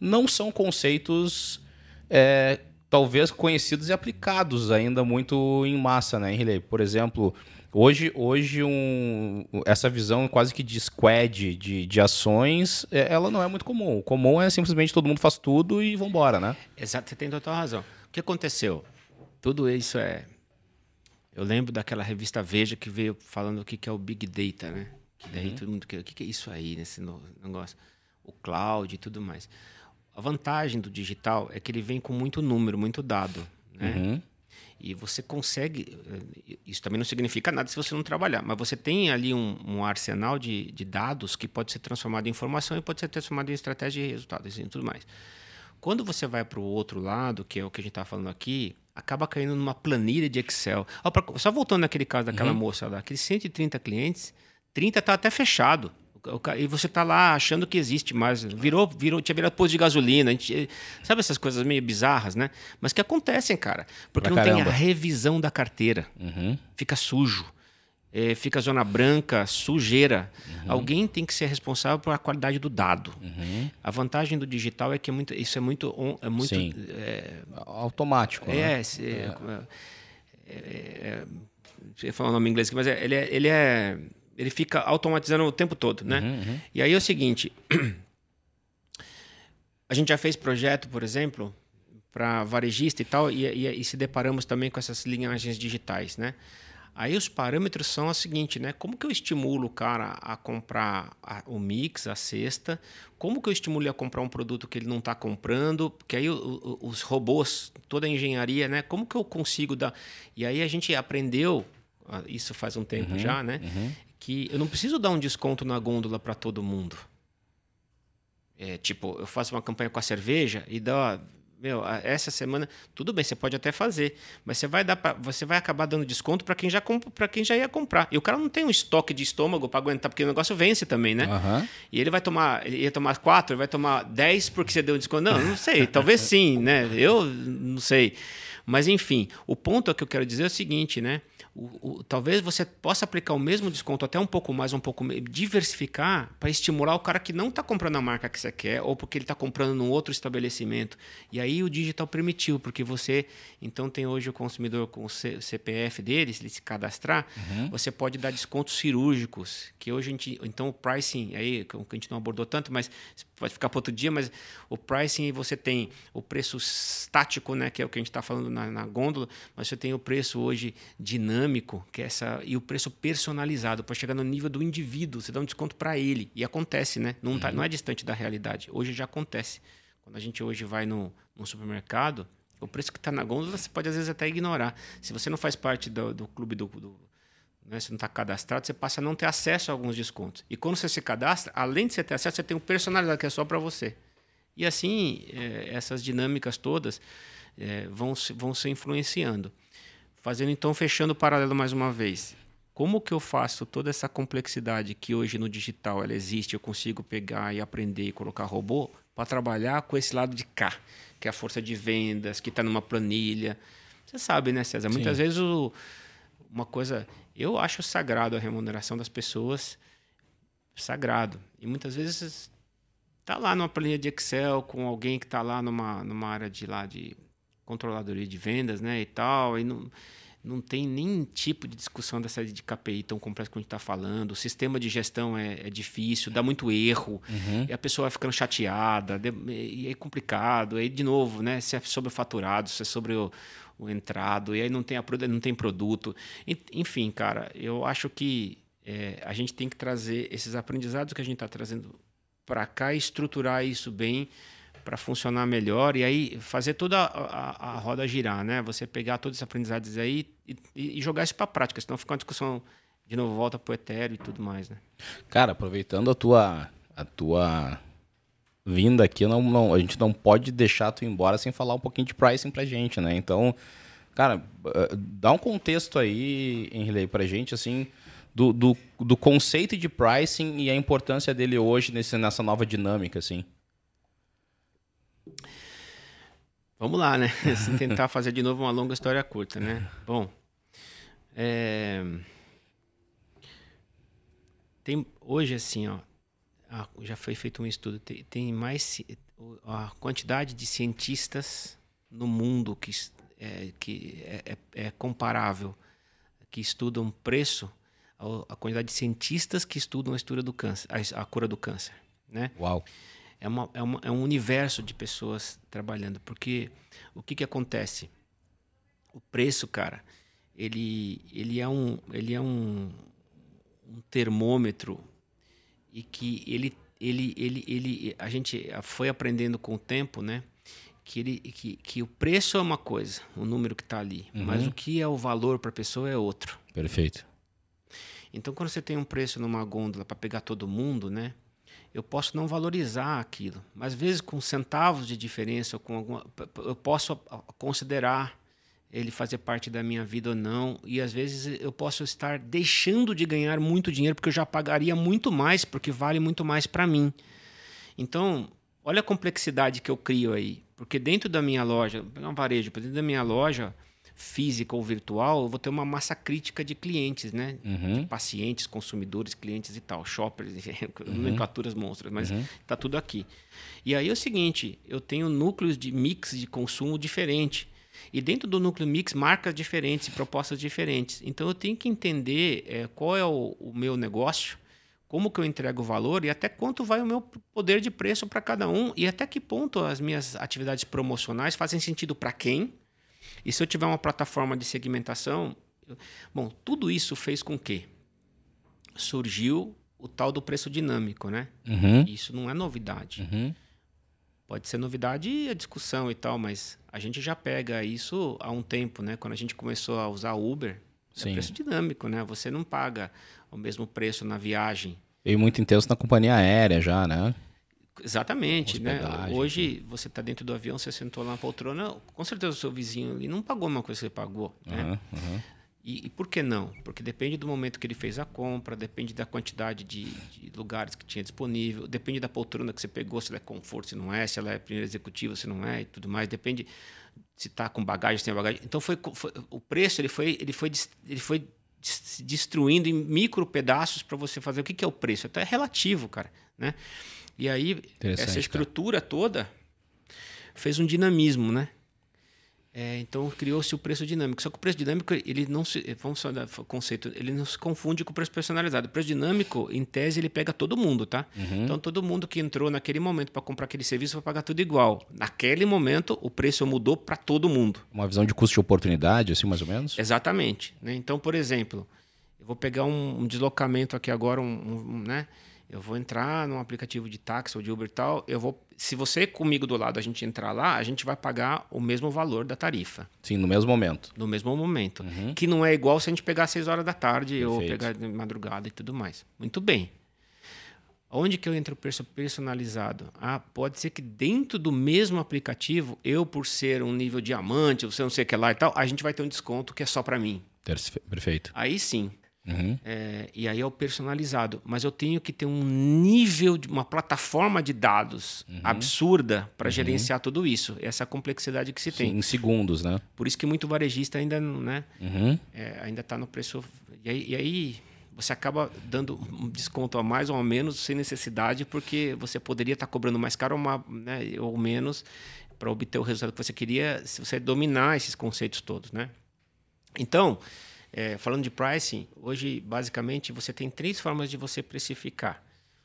não são conceitos é, talvez conhecidos e aplicados ainda muito em massa, né, Henrique? Por exemplo, hoje, hoje um, essa visão quase que de squad de, de ações, é, ela não é muito comum. O comum é simplesmente todo mundo faz tudo e vambora, né? Exato, você tem total razão. O que aconteceu? Tudo isso é. Eu lembro daquela revista Veja que veio falando o que que é o Big Data, né? Que daí todo mundo quer. O que que é isso aí, nesse negócio? O cloud e tudo mais. A vantagem do digital é que ele vem com muito número, muito dado. Né? Uhum. E você consegue. Isso também não significa nada se você não trabalhar, mas você tem ali um, um arsenal de, de dados que pode ser transformado em informação e pode ser transformado em estratégia e resultados e tudo mais. Quando você vai para o outro lado, que é o que a gente está falando aqui, acaba caindo numa planilha de Excel. Só voltando naquele caso daquela moça lá, aqueles 130 clientes, 30 está até fechado. E você está lá achando que existe mais. Virou, virou, tinha virado posto de gasolina. Gente, sabe essas coisas meio bizarras, né? Mas que acontecem, cara. Porque Pra não tem a caramba. revisão da carteira. Uhum. Fica sujo. É, fica zona branca, sujeira. Uhum. Alguém tem que ser responsável pela qualidade do dado. Uhum. A vantagem do digital é que é muito, isso é muito, on- é muito Sim. é, Automático. né? é, se- é, é- é, é, falar o nome em inglês aqui, mas é- ele, é, ele é. Ele fica automatizando o tempo todo, né? Uhum, E aí é o seguinte: [clears throat] a gente já fez projeto, por exemplo, para varejista e tal, e, e- e se deparamos também com essas linhagens digitais, né? Aí os parâmetros são o seguinte, né? Como que eu estimulo o cara a comprar a- o mix, a cesta? Como que eu estimulo ele a comprar um produto que ele não está comprando? Porque aí o- o- os robôs, toda a engenharia, né? Como que eu consigo dar... E aí a gente aprendeu, ah, isso faz um tempo já, né? Que eu não preciso dar um desconto na gôndola para todo mundo. É, tipo, eu faço uma campanha com a cerveja e dá, meu, essa semana, tudo bem, você pode até fazer, mas você vai dar pra, você vai acabar dando desconto para quem já para quem já ia comprar. E o cara não tem um estoque de estômago para aguentar, porque o negócio vence também, né? Aham. E ele vai tomar, ele ia tomar quatro, ele vai tomar dez porque você deu desconto. Não, não sei, talvez sim, né? Eu não sei. Mas, enfim, o ponto que eu quero dizer é o seguinte, né? O, o, talvez você possa aplicar o mesmo desconto, até um pouco mais, um pouco diversificar, para estimular o cara que não está comprando a marca que você quer, ou porque ele está comprando num outro estabelecimento. E aí o digital permitiu, porque você, então, tem hoje o consumidor com o CPF dele, se ele se cadastrar, uhum. você pode dar descontos cirúrgicos, que hoje a gente. Então, o pricing, aí, que a gente não abordou tanto, mas pode ficar para outro dia, mas o pricing você tem o preço estático, né, que é o que a gente está falando na, na, gôndola, mas você tem o preço hoje dinâmico, que é essa e o preço personalizado para chegar no nível do indivíduo, você dá um desconto para ele e acontece, né? Não, tá, uhum. não é distante da realidade. Hoje já acontece. Quando a gente hoje vai no, no supermercado, o preço que está na gôndola você pode às vezes até ignorar. Se você não faz parte do, do clube do, do né, você não está cadastrado, você passa a não ter acesso a alguns descontos. E quando você se cadastra, além de você ter acesso, você tem um personalizado que é só para você. E assim, é, essas dinâmicas todas é, vão, vão se influenciando. Fazendo então, fechando o paralelo mais uma vez. Como que eu faço toda essa complexidade que hoje no digital ela existe, eu consigo pegar e aprender e colocar robô para trabalhar com esse lado de cá, que é a força de vendas, que está numa planilha. Você sabe, né, César? Sim. Muitas vezes o, uma coisa. Eu acho sagrado a remuneração das pessoas, sagrado. E muitas vezes tá lá numa planilha de Excel com alguém que está lá numa, numa área de lá de controladoria de vendas, né, e tal, e não, não tem nem tipo de discussão dessa de KPI tão complexa que a gente está falando. O sistema de gestão é, é difícil, dá muito erro, uhum. e a pessoa vai ficando chateada, e é complicado. Aí, de novo, né, se é sobre faturado, se é sobre o, o entrado, e aí não tem, a, não tem produto. Enfim, cara, eu acho que é, a gente tem que trazer esses aprendizados que a gente está trazendo para cá e estruturar isso bem para funcionar melhor e aí fazer toda a, a, a, roda girar, né? Você pegar todos esses aprendizados aí e, e, e jogar isso para a prática, senão fica uma discussão de novo volta para o etéreo e tudo mais, né? Cara, aproveitando a tua a tua vinda aqui, não, não, a gente não pode deixar tu embora sem falar um pouquinho de pricing pra gente, né? Então, cara, eh, dá um contexto aí, Henrique, pra gente, assim, do, do, do, conceito de pricing e a importância dele hoje nesse, nessa nova dinâmica, assim. Vamos lá, né? [laughs] tentar fazer de novo uma longa história curta, né? Bom, é... tem hoje assim, ó, já foi feito um estudo, tem, tem, mais a quantidade de cientistas no mundo que é, que é, é, é comparável, que estudam preço a quantidade de cientistas que estudam a, do câncer, a, a cura do câncer, né? Uau. É, uma, é, uma, é um universo de pessoas trabalhando, porque o que que acontece? O preço, cara, ele, ele é um, ele é um, um termômetro e que ele, ele, ele, ele, a gente foi aprendendo com o tempo, né? Que, ele, que, que o preço é uma coisa, o número que está ali, uhum. mas o que é o valor para a pessoa é outro. Perfeito. Então, quando você tem um preço numa gôndola para pegar todo mundo, né? Eu posso não valorizar aquilo, mas às vezes com centavos de diferença, com alguma, eu posso considerar ele fazer parte da minha vida ou não, e às vezes eu posso estar deixando de ganhar muito dinheiro porque eu já pagaria muito mais, porque vale muito mais para mim. Então, olha a complexidade que eu crio aí, porque dentro da minha loja, pegar um varejo, dentro da minha loja, física ou virtual, eu vou ter uma massa crítica de clientes, né? Uhum. De pacientes, consumidores, clientes e tal, shoppers, [laughs] uhum. nomenclaturas monstras, mas uhum. tá tudo aqui. E aí é o seguinte, eu tenho núcleos de mix de consumo diferente. E dentro do núcleo mix, marcas diferentes e propostas diferentes. Então eu tenho que entender é, qual é o, o meu negócio, como que eu entrego o valor e até quanto vai o meu poder de preço para cada um e até que ponto as minhas atividades promocionais fazem sentido para quem e se eu tiver uma plataforma de segmentação, bom, tudo isso fez com que surgiu o tal do preço dinâmico, né? Uhum. Isso não é novidade. Uhum. Pode ser novidade a discussão e tal, mas a gente já pega isso há um tempo, né? Quando a gente começou a usar Uber, Sim. é preço dinâmico, né? Você não paga o mesmo preço na viagem. E muito intenso na companhia aérea já, né? Exatamente, né? Hoje né? você está dentro do avião, você sentou lá na poltrona, com certeza o seu vizinho ali não pagou uma coisa que você pagou, né? Uhum, E, e, por que não? Porque depende do momento que ele fez a compra, depende da quantidade de, de, lugares que tinha disponível, depende da poltrona que você pegou, se ela é conforto, se não é, se ela é primeira executiva, se não é, e tudo mais. Depende se está com bagagem, se tem bagagem. Então foi, foi, o preço ele foi ele foi ele foi se destruindo em micro pedaços para você fazer o que, que é o preço. Então é relativo, cara, né? E aí essa estrutura cara. toda fez um dinamismo, né? É, então criou-se o preço dinâmico. Só que o preço dinâmico ele não se vamos só dar conceito, ele não se confunde com o preço personalizado. O preço dinâmico, em tese, ele pega todo mundo, tá? Uhum. Então todo mundo que entrou naquele momento para comprar aquele serviço vai pagar tudo igual. Naquele momento o preço mudou para todo mundo. Uma visão de custo de oportunidade, assim mais ou menos. Exatamente. Né? Então, por exemplo, eu vou pegar um, um deslocamento aqui agora, um, um né? Eu vou entrar num aplicativo de táxi ou de Uber e tal, eu vou se você comigo do lado a gente entrar lá, a gente vai pagar o mesmo valor da tarifa. Sim, no mesmo momento. No mesmo momento. Uhum. Que não é igual se a gente pegar às 6 horas da tarde Perfeito. ou pegar de madrugada e tudo mais. Muito bem. Onde que eu entro personalizado? Ah, pode ser que dentro do mesmo aplicativo, eu por ser um nível diamante, você não sei o que lá e tal, a gente vai ter um desconto que é só para mim. Perfeito. Aí sim. Uhum. É, e aí é o personalizado. Mas eu tenho que ter um nível, de uma plataforma de dados uhum. absurda para uhum. gerenciar tudo isso. Essa complexidade que se tem. Sim, em segundos, né? Por isso que muito varejista ainda né, uhum. é, ainda está no preço. E aí, e aí, você acaba dando um desconto a mais ou a menos sem necessidade, porque você poderia estar tá cobrando mais caro ou, uma, né, ou menos para obter o resultado que você queria se você dominar esses conceitos todos. Né? Então. É, falando de pricing, hoje basicamente você tem três formas de você precificar.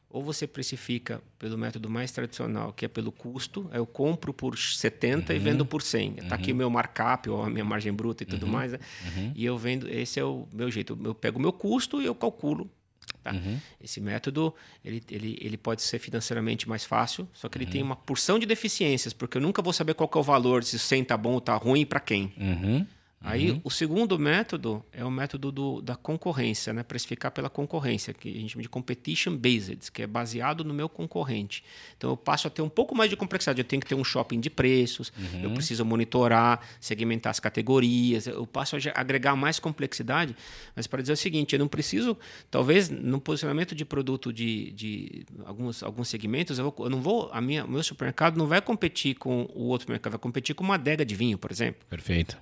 Ou você precifica pelo método mais tradicional, que é pelo custo. Eu compro por 70 uhum. e vendo por 100. Está uhum. aqui o meu markup, ou a minha margem bruta e tudo uhum. mais. Né? Uhum. E eu vendo, esse é o meu jeito. Eu pego o meu custo e eu calculo. Tá? Uhum. Esse método ele, ele, ele pode ser financeiramente mais fácil, só que ele tem uhum. uma porção de deficiências, porque eu nunca vou saber qual é o valor, se o 100 está bom ou está ruim para quem. Aí uhum. o segundo método é o método do, da concorrência, né? precificar pela concorrência, que a gente chama de competition based, que é baseado no meu concorrente. Então eu passo a ter um pouco mais de complexidade. Eu tenho que ter um shopping de preços, uhum. eu preciso monitorar, segmentar as categorias, eu passo a agregar mais complexidade. Mas para dizer o seguinte, eu não preciso, talvez no posicionamento de produto de, de alguns, alguns segmentos, eu, vou, eu não vou, a minha, o meu supermercado não vai competir com o outro mercado, vai competir com uma adega de vinho, por exemplo. Perfeito.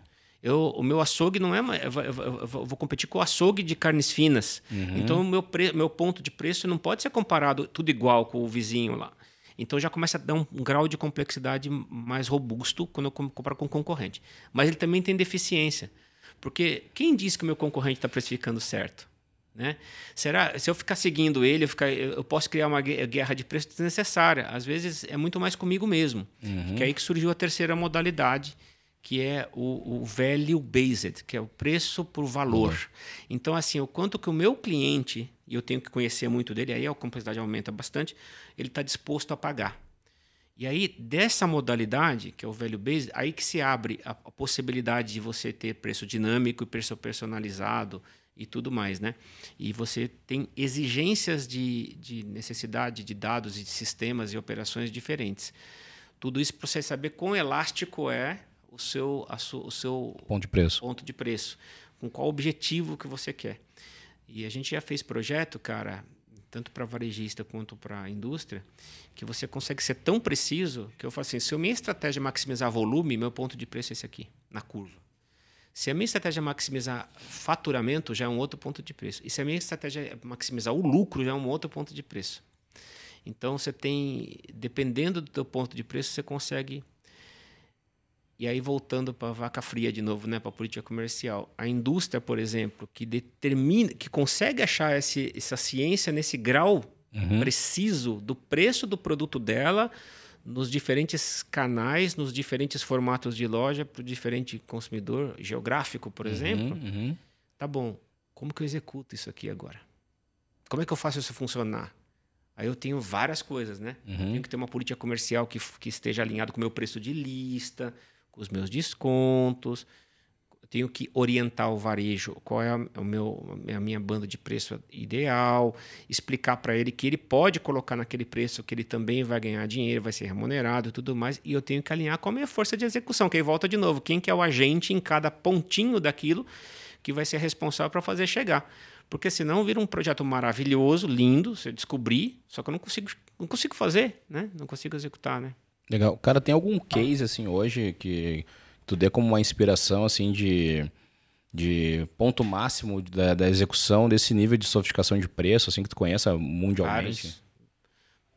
Eu, o meu açougue não é. Eu vou, eu vou competir com o açougue de carnes finas. Uhum. Então, o meu, pre, meu ponto de preço não pode ser comparado tudo igual com o vizinho lá. Então já começa a dar um, um grau de complexidade mais robusto quando eu comparo com o concorrente. Mas ele também tem deficiência. Porque quem diz que o meu concorrente está precificando certo? Né? Será, se eu ficar seguindo ele, eu, ficar, eu posso criar uma guerra de preço desnecessária. Às vezes é muito mais comigo mesmo. Uhum. Que é aí que surgiu a terceira modalidade, que é o, o value based, que é o preço por valor. Uhum. Então, assim, o quanto que o meu cliente, e eu tenho que conhecer muito dele, aí a complexidade aumenta bastante, ele está disposto a pagar. E aí, dessa modalidade, que é o value based, aí que se abre a, a possibilidade de você ter preço dinâmico e preço personalizado e tudo mais, né? E você tem exigências de, de necessidade de dados e de sistemas e operações diferentes. Tudo isso para você saber quão elástico é o seu, o seu ponto de preço. Ponto de preço, com qual objetivo que você quer. E a gente já fez projeto, cara, tanto para varejista quanto para indústria, que você consegue ser tão preciso que eu falo assim: se a minha estratégia é maximizar volume, meu ponto de preço é esse aqui, na curva. Se a minha estratégia é maximizar faturamento, já é um outro ponto de preço. E se a minha estratégia é maximizar o lucro, já é um outro ponto de preço. Então você tem, dependendo do teu ponto de preço, você consegue e aí, voltando para a vaca fria de novo, né, para a política comercial, a indústria, por exemplo, que determina, que consegue achar esse, essa ciência nesse grau uhum. preciso do preço do produto dela, nos diferentes canais, nos diferentes formatos de loja, para o diferente consumidor geográfico, por uhum, exemplo. Uhum. Tá bom, como que eu executo isso aqui agora? Como é que eu faço isso funcionar? Aí eu tenho várias coisas, né? Uhum. Tenho que ter uma política comercial que, que esteja alinhado com o meu preço de lista, com os meus descontos. Tenho que orientar o varejo qual é a, meu, a minha banda de preço ideal, explicar para ele que ele pode colocar naquele preço que ele também vai ganhar dinheiro, vai ser remunerado e tudo mais. E eu tenho que alinhar com a minha força de execução, que aí volta de novo. Quem que é o agente em cada pontinho daquilo que vai ser responsável para fazer chegar. Porque senão vira um projeto maravilhoso, lindo, se eu descobrir, só que eu não consigo, não consigo fazer, né? Não consigo executar, né? Legal. Cara, tem algum case assim hoje que, tu dê como uma inspiração, assim, de, de ponto máximo da, da execução desse nível de sofisticação de preço, assim, que tu conheça mundialmente.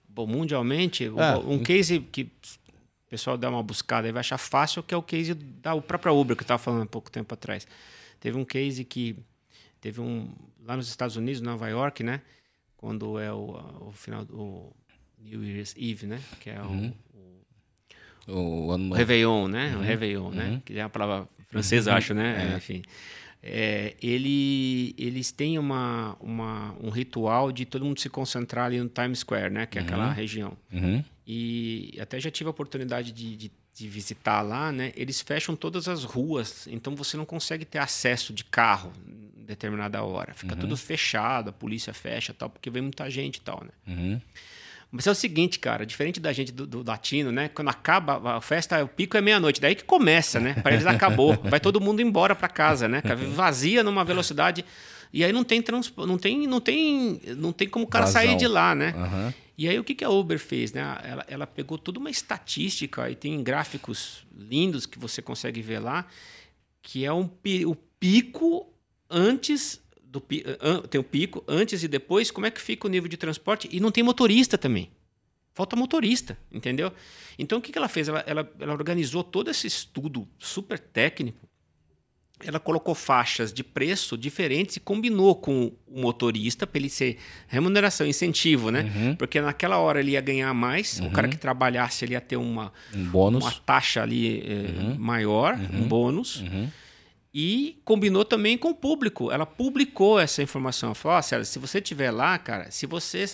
Bom, mundialmente, ah, um case que o pessoal dá uma buscada e vai achar fácil, que é o case da própria Uber, que eu estava falando há pouco tempo atrás. Teve um case que teve um lá nos Estados Unidos, Nova York, né? Quando é o, o final do New Year's Eve, né? Que é uhum. o, o, o, ano... o Réveillon, né? Uhum. O Réveillon, né? Uhum. Que é a palavra francesa, uhum. acho, né? É. Enfim. É, ele, eles têm uma, uma, um ritual de todo mundo se concentrar ali no Times Square, né? Que é aquela uhum. região. Uhum. E até já tive a oportunidade de, de, de, visitar lá, né? Eles fecham todas as ruas, então você não consegue ter acesso de carro em determinada hora. Fica tudo fechado, a polícia fecha tal, porque vem muita gente e tal, né? Mas é o seguinte, cara, diferente da gente do, do, latino, né? Quando acaba a festa, o pico é meia-noite, daí que começa, né? Para eles acabou, [laughs] vai todo mundo embora para casa, né? Vazia numa velocidade e aí não tem trans, não tem, não tem, não tem como o cara Vazão. sair de lá, né? Uhum. E aí o que, que a Uber fez, né? Ela, ela pegou toda uma estatística e tem gráficos lindos que você consegue ver lá, que é um, o pico antes do tem o pico antes e depois, como é que fica o nível de transporte? E não tem motorista também. Falta motorista, entendeu? Então o que, que ela fez? Ela, ela, ela organizou todo esse estudo super técnico. Ela colocou faixas de preço diferentes e combinou com o motorista para ele ser remuneração, incentivo, né? Uhum. Porque naquela hora ele ia ganhar mais, uhum. o cara que trabalhasse ele ia ter uma, um bônus. uma taxa ali eh, uhum. maior, um uhum. bônus. E combinou também com o público. Ela publicou essa informação. Falou: oh, se você estiver lá, cara, se você.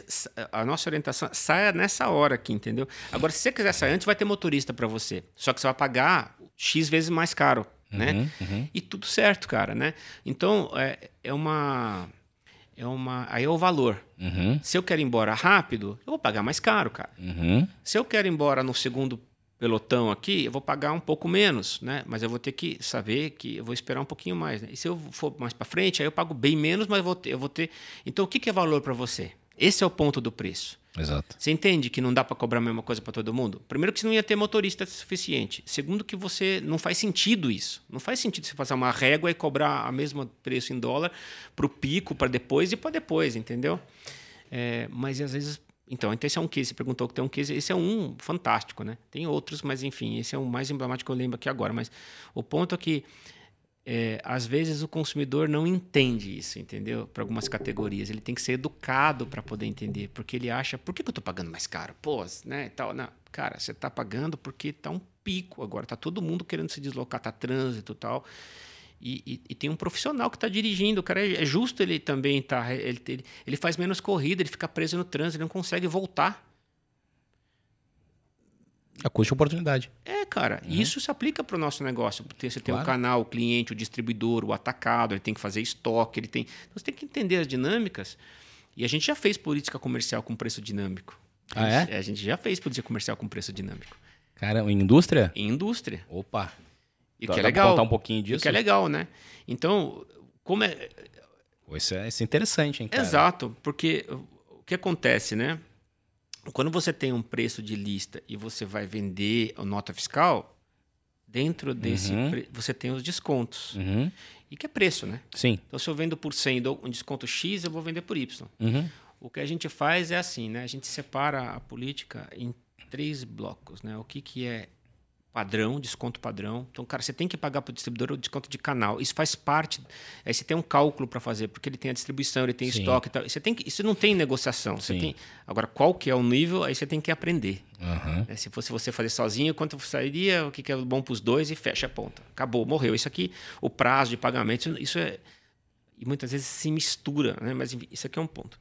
A nossa orientação saia nessa hora aqui, entendeu? Agora, se você quiser sair antes, vai ter motorista para você. Só que você vai pagar X vezes mais caro, né? uhum, né? Uhum. E tudo certo, cara, né? Então, é, é uma. É uma. Aí é o valor. Uhum. Se eu quero ir embora rápido, eu vou pagar mais caro, cara. Uhum. Se eu quero ir embora no segundo pelotão aqui, eu vou pagar um pouco menos, né? Mas eu vou ter que saber que eu vou esperar um pouquinho mais. Né? E se eu for mais para frente, aí eu pago bem menos, mas eu vou ter. Eu vou ter... Então, o que, que é valor para você? Esse é o ponto do preço. Exato. Você entende que não dá para cobrar a mesma coisa para todo mundo? Primeiro que você não ia ter motorista suficiente. Segundo que você não faz sentido isso. Não faz sentido você fazer uma régua e cobrar a mesma preço em dólar para o pico, para depois e para depois, entendeu? É, mas às vezes então, então esse é um case. Você perguntou que tem um case. Esse é um fantástico, né? Tem outros, mas enfim, esse é o mais emblemático que eu lembro aqui agora. Mas o ponto é que é, às vezes o consumidor não entende isso, entendeu? Para algumas categorias. Ele tem que ser educado para poder entender. Porque ele acha, por que, que eu estou pagando mais caro? Pô, né? Tal, não. Cara, você está pagando porque está um pico agora. Está todo mundo querendo se deslocar, está trânsito e tal. E, e, e, tem um profissional que está dirigindo. O cara é, é, justo ele também tá. Ele, ele, ele faz menos corrida, ele fica preso no trânsito, ele não consegue voltar. A custa oportunidade. É, cara. Uhum. Isso se aplica para o nosso negócio. Você tem claro. o canal, o cliente, o distribuidor, o atacado, ele tem que fazer estoque, ele tem. Então você tem que entender as dinâmicas. E a gente já fez política comercial com preço dinâmico. Ah, a gente, é? A gente já fez política comercial com preço dinâmico. Cara, em indústria? Em indústria. Opa. E que é legal. contar um pouquinho disso? E que é legal, né? Então, como é. Isso é, isso é interessante, hein, cara? Exato, porque o que acontece, né? Quando você tem um preço de lista e você vai vender a nota fiscal, dentro desse Uhum. pre- você tem os descontos. Uhum. E que é preço, né? Sim. Então, se eu vendo por 100 e dou um desconto X, eu vou vender por Y. Uhum. O que a gente faz é assim, né? A gente separa a política em três blocos, né? O que, que é padrão, desconto padrão. Então, cara, você tem que pagar para o distribuidor o desconto de canal. Isso faz parte. Aí você tem um cálculo para fazer, porque ele tem a distribuição, ele tem Sim. estoque e tal. Você tem que, isso não tem negociação. Você tem, agora, qual que é o nível? Aí você tem que aprender. Uhum. né? Se fosse você fazer sozinho, quanto sairia, o que, que é bom para os dois e fecha a ponta. Acabou, morreu. Isso aqui, o prazo de pagamento, isso é. E muitas vezes se mistura, né? mas isso aqui é um ponto.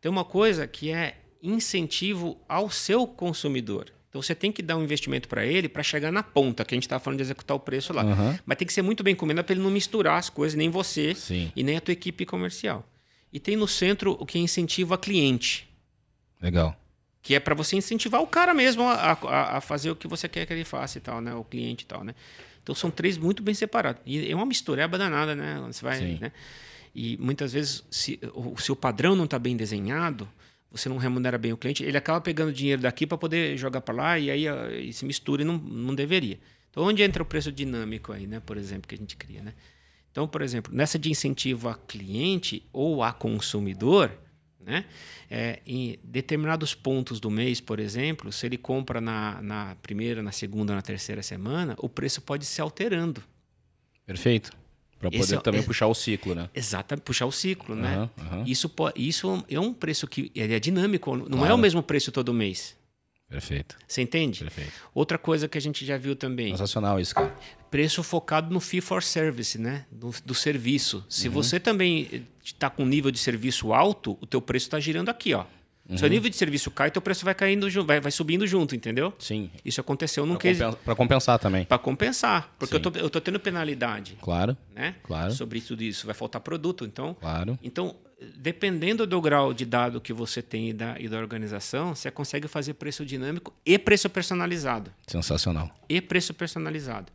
Tem uma coisa que é incentivo ao seu consumidor. Então você tem que dar um investimento para ele para chegar na ponta, que a gente está falando de executar o preço lá. Uhum. Mas tem que ser muito bem combinado para ele não misturar as coisas, nem você Sim. e nem a tua equipe comercial. E tem no centro o que é incentivo a cliente, Legal. que é para você incentivar o cara mesmo a, a, a, fazer o que você quer que ele faça e tal, né? O cliente e tal, né? Então são três muito bem separados. E é uma mistureba danada, né? Você vai, Sim. né? E muitas vezes, se o seu padrão não está bem desenhado, você não remunera bem o cliente, ele acaba pegando dinheiro daqui para poder jogar para lá e aí e se mistura e não, não deveria. Então, onde entra o preço dinâmico aí, né? Por exemplo, que a gente cria, né? Então, por exemplo, nessa de incentivo a cliente ou a consumidor, né? É, em determinados pontos do mês, por exemplo, se ele compra na, na primeira, na segunda, na terceira semana, o preço pode se alterando. Perfeito. Para poder é, também é, puxar o ciclo, né? Exatamente, puxar o ciclo, uhum, né? Uhum. Isso, isso é um preço que ele é dinâmico, não claro. é o mesmo preço todo mês. Perfeito. Você entende? Perfeito. Outra coisa que a gente já viu também. Sensacional isso, cara. Preço focado no fee for service, né? Do, do serviço. Se uhum. você também está com nível de serviço alto, o teu preço está girando aqui, ó. Uhum. Seu nível de serviço cai, teu preço vai caindo, vai, vai subindo junto, entendeu? Sim. Isso aconteceu no que para compensar também. Para compensar, porque eu tô, eu tô tendo penalidade. Claro. Né? Claro. Sobre tudo isso, vai faltar produto, então. Claro. Então, dependendo do grau de dado que você tem e da, e da organização, você consegue fazer preço dinâmico e preço personalizado. Sensacional. E preço personalizado.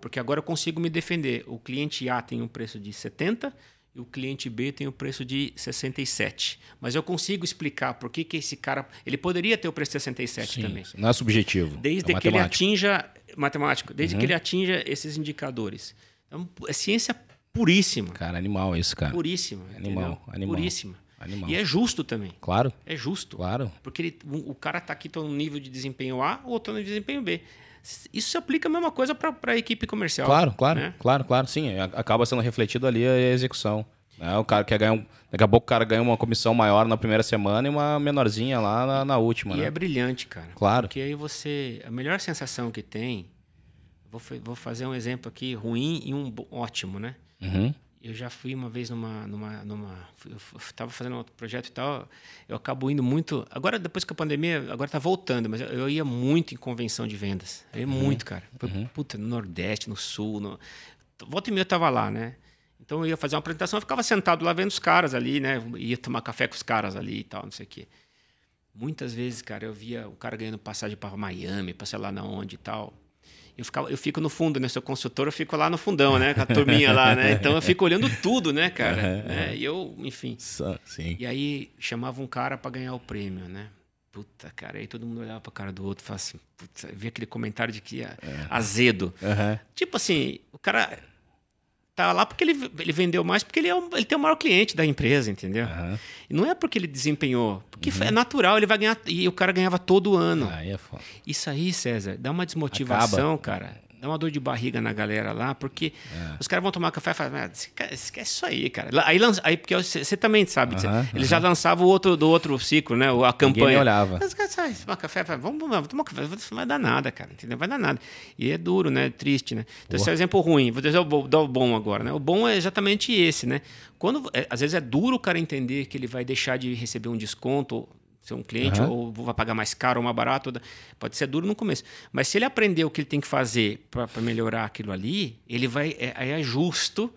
Porque agora eu consigo me defender. O cliente A tem um preço de 70 e o cliente B tem o preço de 67. Mas eu consigo explicar por que, que esse cara. Ele poderia ter o preço de 67 Sim, também. Não é subjetivo. Desde é que ele atinja. Matemático, desde uhum. que ele atinja esses indicadores. Então, é ciência puríssima. Cara, animal isso, cara. Puríssima. Animal, entendeu? animal. Puríssima. Animal. E é justo também. Claro. É justo. Claro. Porque ele, o cara está aqui no nível de desempenho A, ou está no desempenho B. Isso se aplica a mesma coisa para a equipe comercial. Claro, claro, né? claro, claro. Sim, acaba sendo refletido ali a execução. Né? O cara quer ganhar um, daqui a pouco o cara ganha uma comissão maior na primeira semana e uma menorzinha lá na, na última. E né? é brilhante, cara. Claro. Porque aí você. A melhor sensação que tem. Vou, vou fazer um exemplo aqui ruim e um ótimo, né? Uhum. Eu já fui uma vez numa. numa, numa eu estava fazendo outro projeto e tal. Eu acabo indo muito. Agora, depois que a pandemia, agora está voltando, mas eu, ia muito em convenção de vendas. Eu ia uhum. muito, cara. Uhum. Puta, no Nordeste, no Sul. No... Volta e meia eu estava lá, né? Então eu ia fazer uma apresentação, eu ficava sentado lá vendo os caras ali, né? Ia tomar café com os caras ali e tal, não sei o quê. Muitas vezes, cara, eu via o cara ganhando passagem para Miami, para sei lá na onde e tal. Eu, ficava, eu fico no fundo, né? Sou consultor, eu fico lá no fundão, né? Com a turminha lá, né? Então eu fico olhando tudo, né, cara? Uhum, né? E eu, enfim. Sim. E aí chamava um cara para ganhar o prêmio, né? Puta, cara, aí todo mundo olhava pra cara do outro e falava assim, puta, via aquele comentário de que é, é. azedo. Uhum. Tipo assim, o cara tá lá porque ele, ele vendeu mais, porque ele, é ele tem o maior cliente da empresa, entendeu? Uhum. E não é porque ele desempenhou, porque uhum. é natural, ele vai ganhar. E o cara ganhava todo ano. Aí é foda. Isso aí, César, dá uma desmotivação, Acaba. cara dá uma dor de barriga na galera lá, porque é. os caras vão tomar café e falam, ah, esquece isso aí, cara. Aí, lança, aí porque você também sabe, uh -huh, eles já lançavam o outro do outro ciclo, né? A campanha. Ninguém olhava. Os caras, ah, tomar café, vamos, vamos tomar café, não vai dar nada, cara, entendeu? Vai dar nada. E é duro, né? Triste, né? Então, esse é um exemplo ruim. Vou dizer dar o bom agora, né? O bom é exatamente esse, né? Quando, é, às vezes é duro o cara entender que ele vai deixar de receber um desconto ser um cliente uhum. ou vai pagar mais caro ou mais barato. Pode ser duro no começo. Mas se ele aprender o que ele tem que fazer para melhorar aquilo ali, ele vai. É, é justo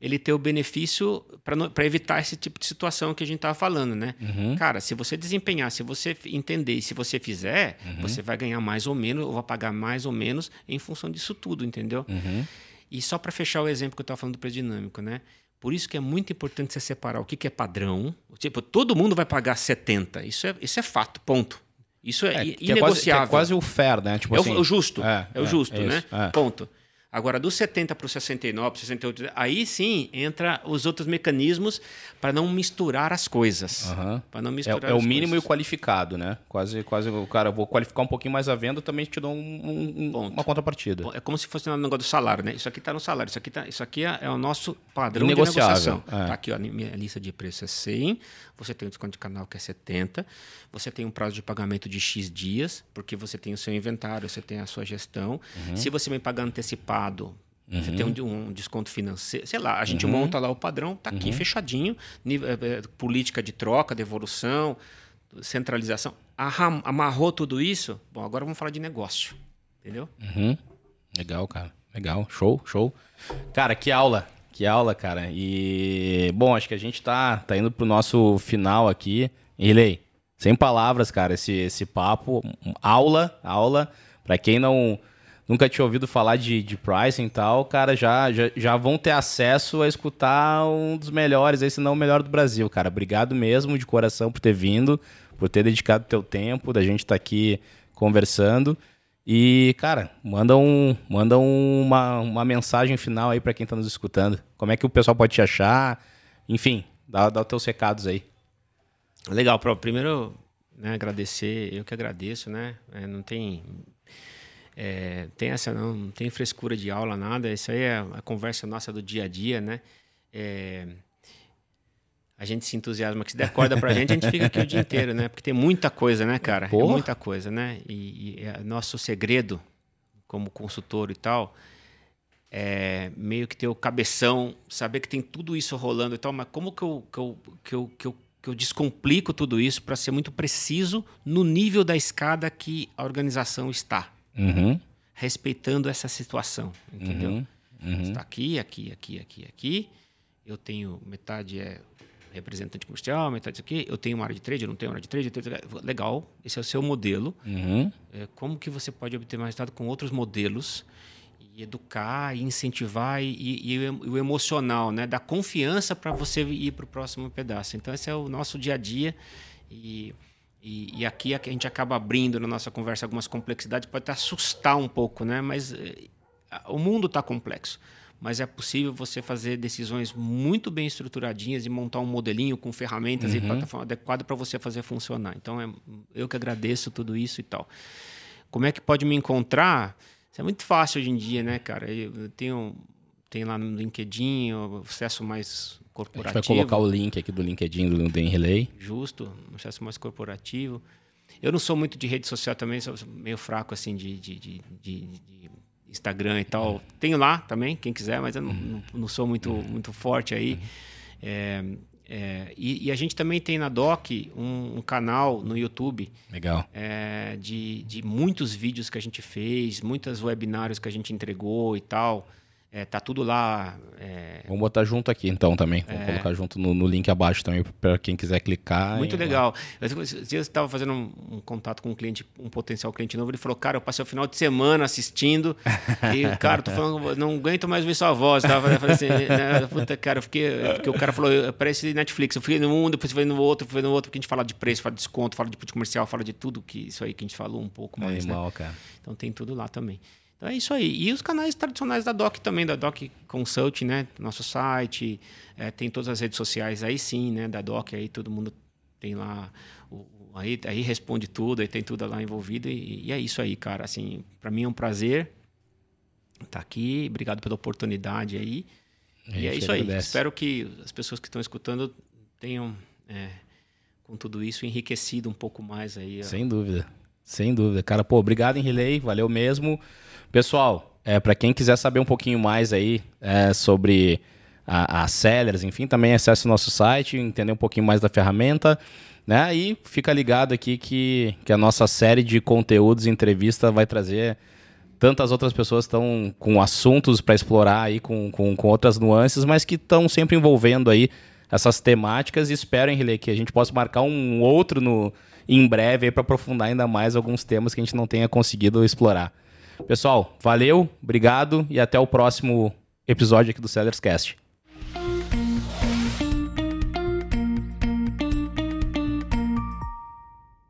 ele ter o benefício para evitar esse tipo de situação que a gente estava falando, né? Uhum. Cara, se você desempenhar, se você entender e se você fizer, uhum. você vai ganhar mais ou menos, ou vai pagar mais ou menos em função disso tudo, entendeu? Uhum. E só para fechar o exemplo que eu estava falando do preço dinâmico, né? Por isso que é muito importante você separar o que, que é padrão. Tipo, todo mundo vai pagar 70. Isso é, isso é fato, ponto. Isso é, é inegociável. É quase, é quase o fair, né? Tipo é, assim, o, justo. É, é o justo, é, né? É. Ponto. Agora, do 70 para o 69, para 68, aí sim entra os outros mecanismos para não misturar as coisas. Uhum. Para não misturar é, é o mínimo coisas. e o qualificado, né? Quase, quase o cara, vou qualificar um pouquinho mais a venda, também te dou um, um, uma contrapartida. É como se fosse um negócio do salário, né? Isso aqui está no salário, isso aqui, tá, isso aqui é, é o nosso padrão de negociação. É. Tá aqui, ó, minha lista de preço é 100, você tem um desconto de canal que é 70, você tem um prazo de pagamento de X dias, porque você tem o seu inventário, você tem a sua gestão. Uhum. Se você me pagar antecipado, uhum. você tem um, um, desconto financeiro. Sei lá, a gente uhum. monta lá o padrão, tá aqui uhum. fechadinho. Nível, é, é, política de troca, devolução, centralização. amarrou tudo isso. Bom, agora vamos falar de negócio. Entendeu? Uhum. Legal, cara. Legal. Show, show. Cara, que aula. Que aula, cara. E, bom, acho que a gente tá, tá indo pro nosso final aqui. Ilei, sem palavras, cara, esse, esse papo. Aula, aula. Para quem não nunca tinha ouvido falar de, de pricing e tal, cara, já, já, já vão ter acesso a escutar um dos melhores, esse não o melhor do Brasil, cara. Obrigado mesmo de coração por ter vindo, por ter dedicado teu tempo, da gente estar tá aqui conversando. E, cara, manda, um, manda uma, uma mensagem final aí para quem tá nos escutando. Como é que o pessoal pode te achar? Enfim, dá, dá os teus recados aí. Legal, Pro. Primeiro, né, agradecer, eu que agradeço, né? É, não tem. É, tem essa não, não tem frescura de aula, nada. Isso aí é a conversa nossa do dia a dia, né? É, a gente se entusiasma, que se der corda pra gente, a gente fica aqui o dia inteiro, né? Porque tem muita coisa, né, cara? É muita coisa, né? E, e é nosso segredo, como consultor e tal, é meio que ter o cabeção, saber que tem tudo isso rolando e tal, mas como que eu, que eu, que eu, que eu, que eu descomplico tudo isso para ser muito preciso no nível da escada que a organização está? Uhum. Respeitando essa situação, entendeu? Uhum. Uhum. Está aqui, aqui, aqui, aqui, aqui. Eu tenho metade é representante comercial, metade disso aqui. Eu tenho uma área de trade, eu não tenho uma área de trade. Tenho... Legal, esse é o seu modelo. Uhum. É, como que você pode obter mais resultado com outros modelos e educar, e incentivar e, e, e o emocional, né? Dar confiança para você ir para o próximo pedaço. Então esse é o nosso dia a dia e e, e, aqui a gente acaba abrindo na nossa conversa algumas complexidades, pode até assustar um pouco, né? Mas eh, o mundo está complexo mas é possível você fazer decisões muito bem estruturadinhas e montar um modelinho com ferramentas uhum. e plataforma adequada para você fazer funcionar. Então, é, eu que agradeço tudo isso e tal. Como é que pode me encontrar? Isso é muito fácil hoje em dia, né, cara? Eu tenho, tenho lá no LinkedIn o acesso mais corporativo. A gente vai colocar o link aqui do LinkedIn do Den Relay. Justo, um acesso mais corporativo. Eu não sou muito de rede social também, sou meio fraco assim de, de, de, de Instagram e tal. Tenho lá também, quem quiser, mas eu não, não, não sou muito, muito forte aí. É, é, e, e, a gente também tem na Doc um, um canal no YouTube. Legal. É, de, de muitos vídeos que a gente fez, muitos webinários que a gente entregou e tal. É, tá tudo lá. É... Vamos botar junto aqui então também. Vamos é... colocar junto no, no, link abaixo também para quem quiser clicar. Muito legal. Eu estava fazendo um, um, contato com um cliente, um potencial cliente novo. Ele falou: Cara, eu passei o final de semana assistindo. e, cara, tô falando, não aguento mais ver sua voz. Tava, eu falei assim, né, puta, cara, eu fiquei. Porque o cara falou: Parece Netflix. Eu fui no um, depois fui no outro, fui no outro, porque a gente fala de preço, fala de desconto, fala de comercial, fala de tudo que isso aí que a gente falou um pouco mais. É animal, né? cara. Então tem tudo lá também. Então é isso aí. E os canais tradicionais da Doc também, da Doc Consult, né? Nosso site, é, tem todas as redes sociais aí sim, né? Da Doc, aí todo mundo tem lá. O, aí, aí responde tudo, aí tem tudo lá envolvido. E, e é isso aí, cara. Assim, para mim é um prazer estar tá aqui. Obrigado pela oportunidade aí. E é isso aí. Espero que as pessoas que estão escutando tenham, é, com tudo isso, enriquecido um pouco mais aí. Sem dúvida. Sem dúvida. Cara, pô, obrigado, Henrilei. Valeu mesmo. Pessoal, é, para quem quiser saber um pouquinho mais aí é, sobre a, a Sellers, enfim, também acesse o nosso site, entender um pouquinho mais da ferramenta. Né? E fica ligado aqui que, que a nossa série de conteúdos e entrevista vai trazer tantas outras pessoas estão com assuntos para explorar aí, com, com, com, outras nuances, mas que estão sempre envolvendo aí essas temáticas e espero, Henrique, que a gente possa marcar um outro no, em breve para aprofundar ainda mais alguns temas que a gente não tenha conseguido explorar. Pessoal, valeu, obrigado e até o próximo episódio aqui do Sellers Cast.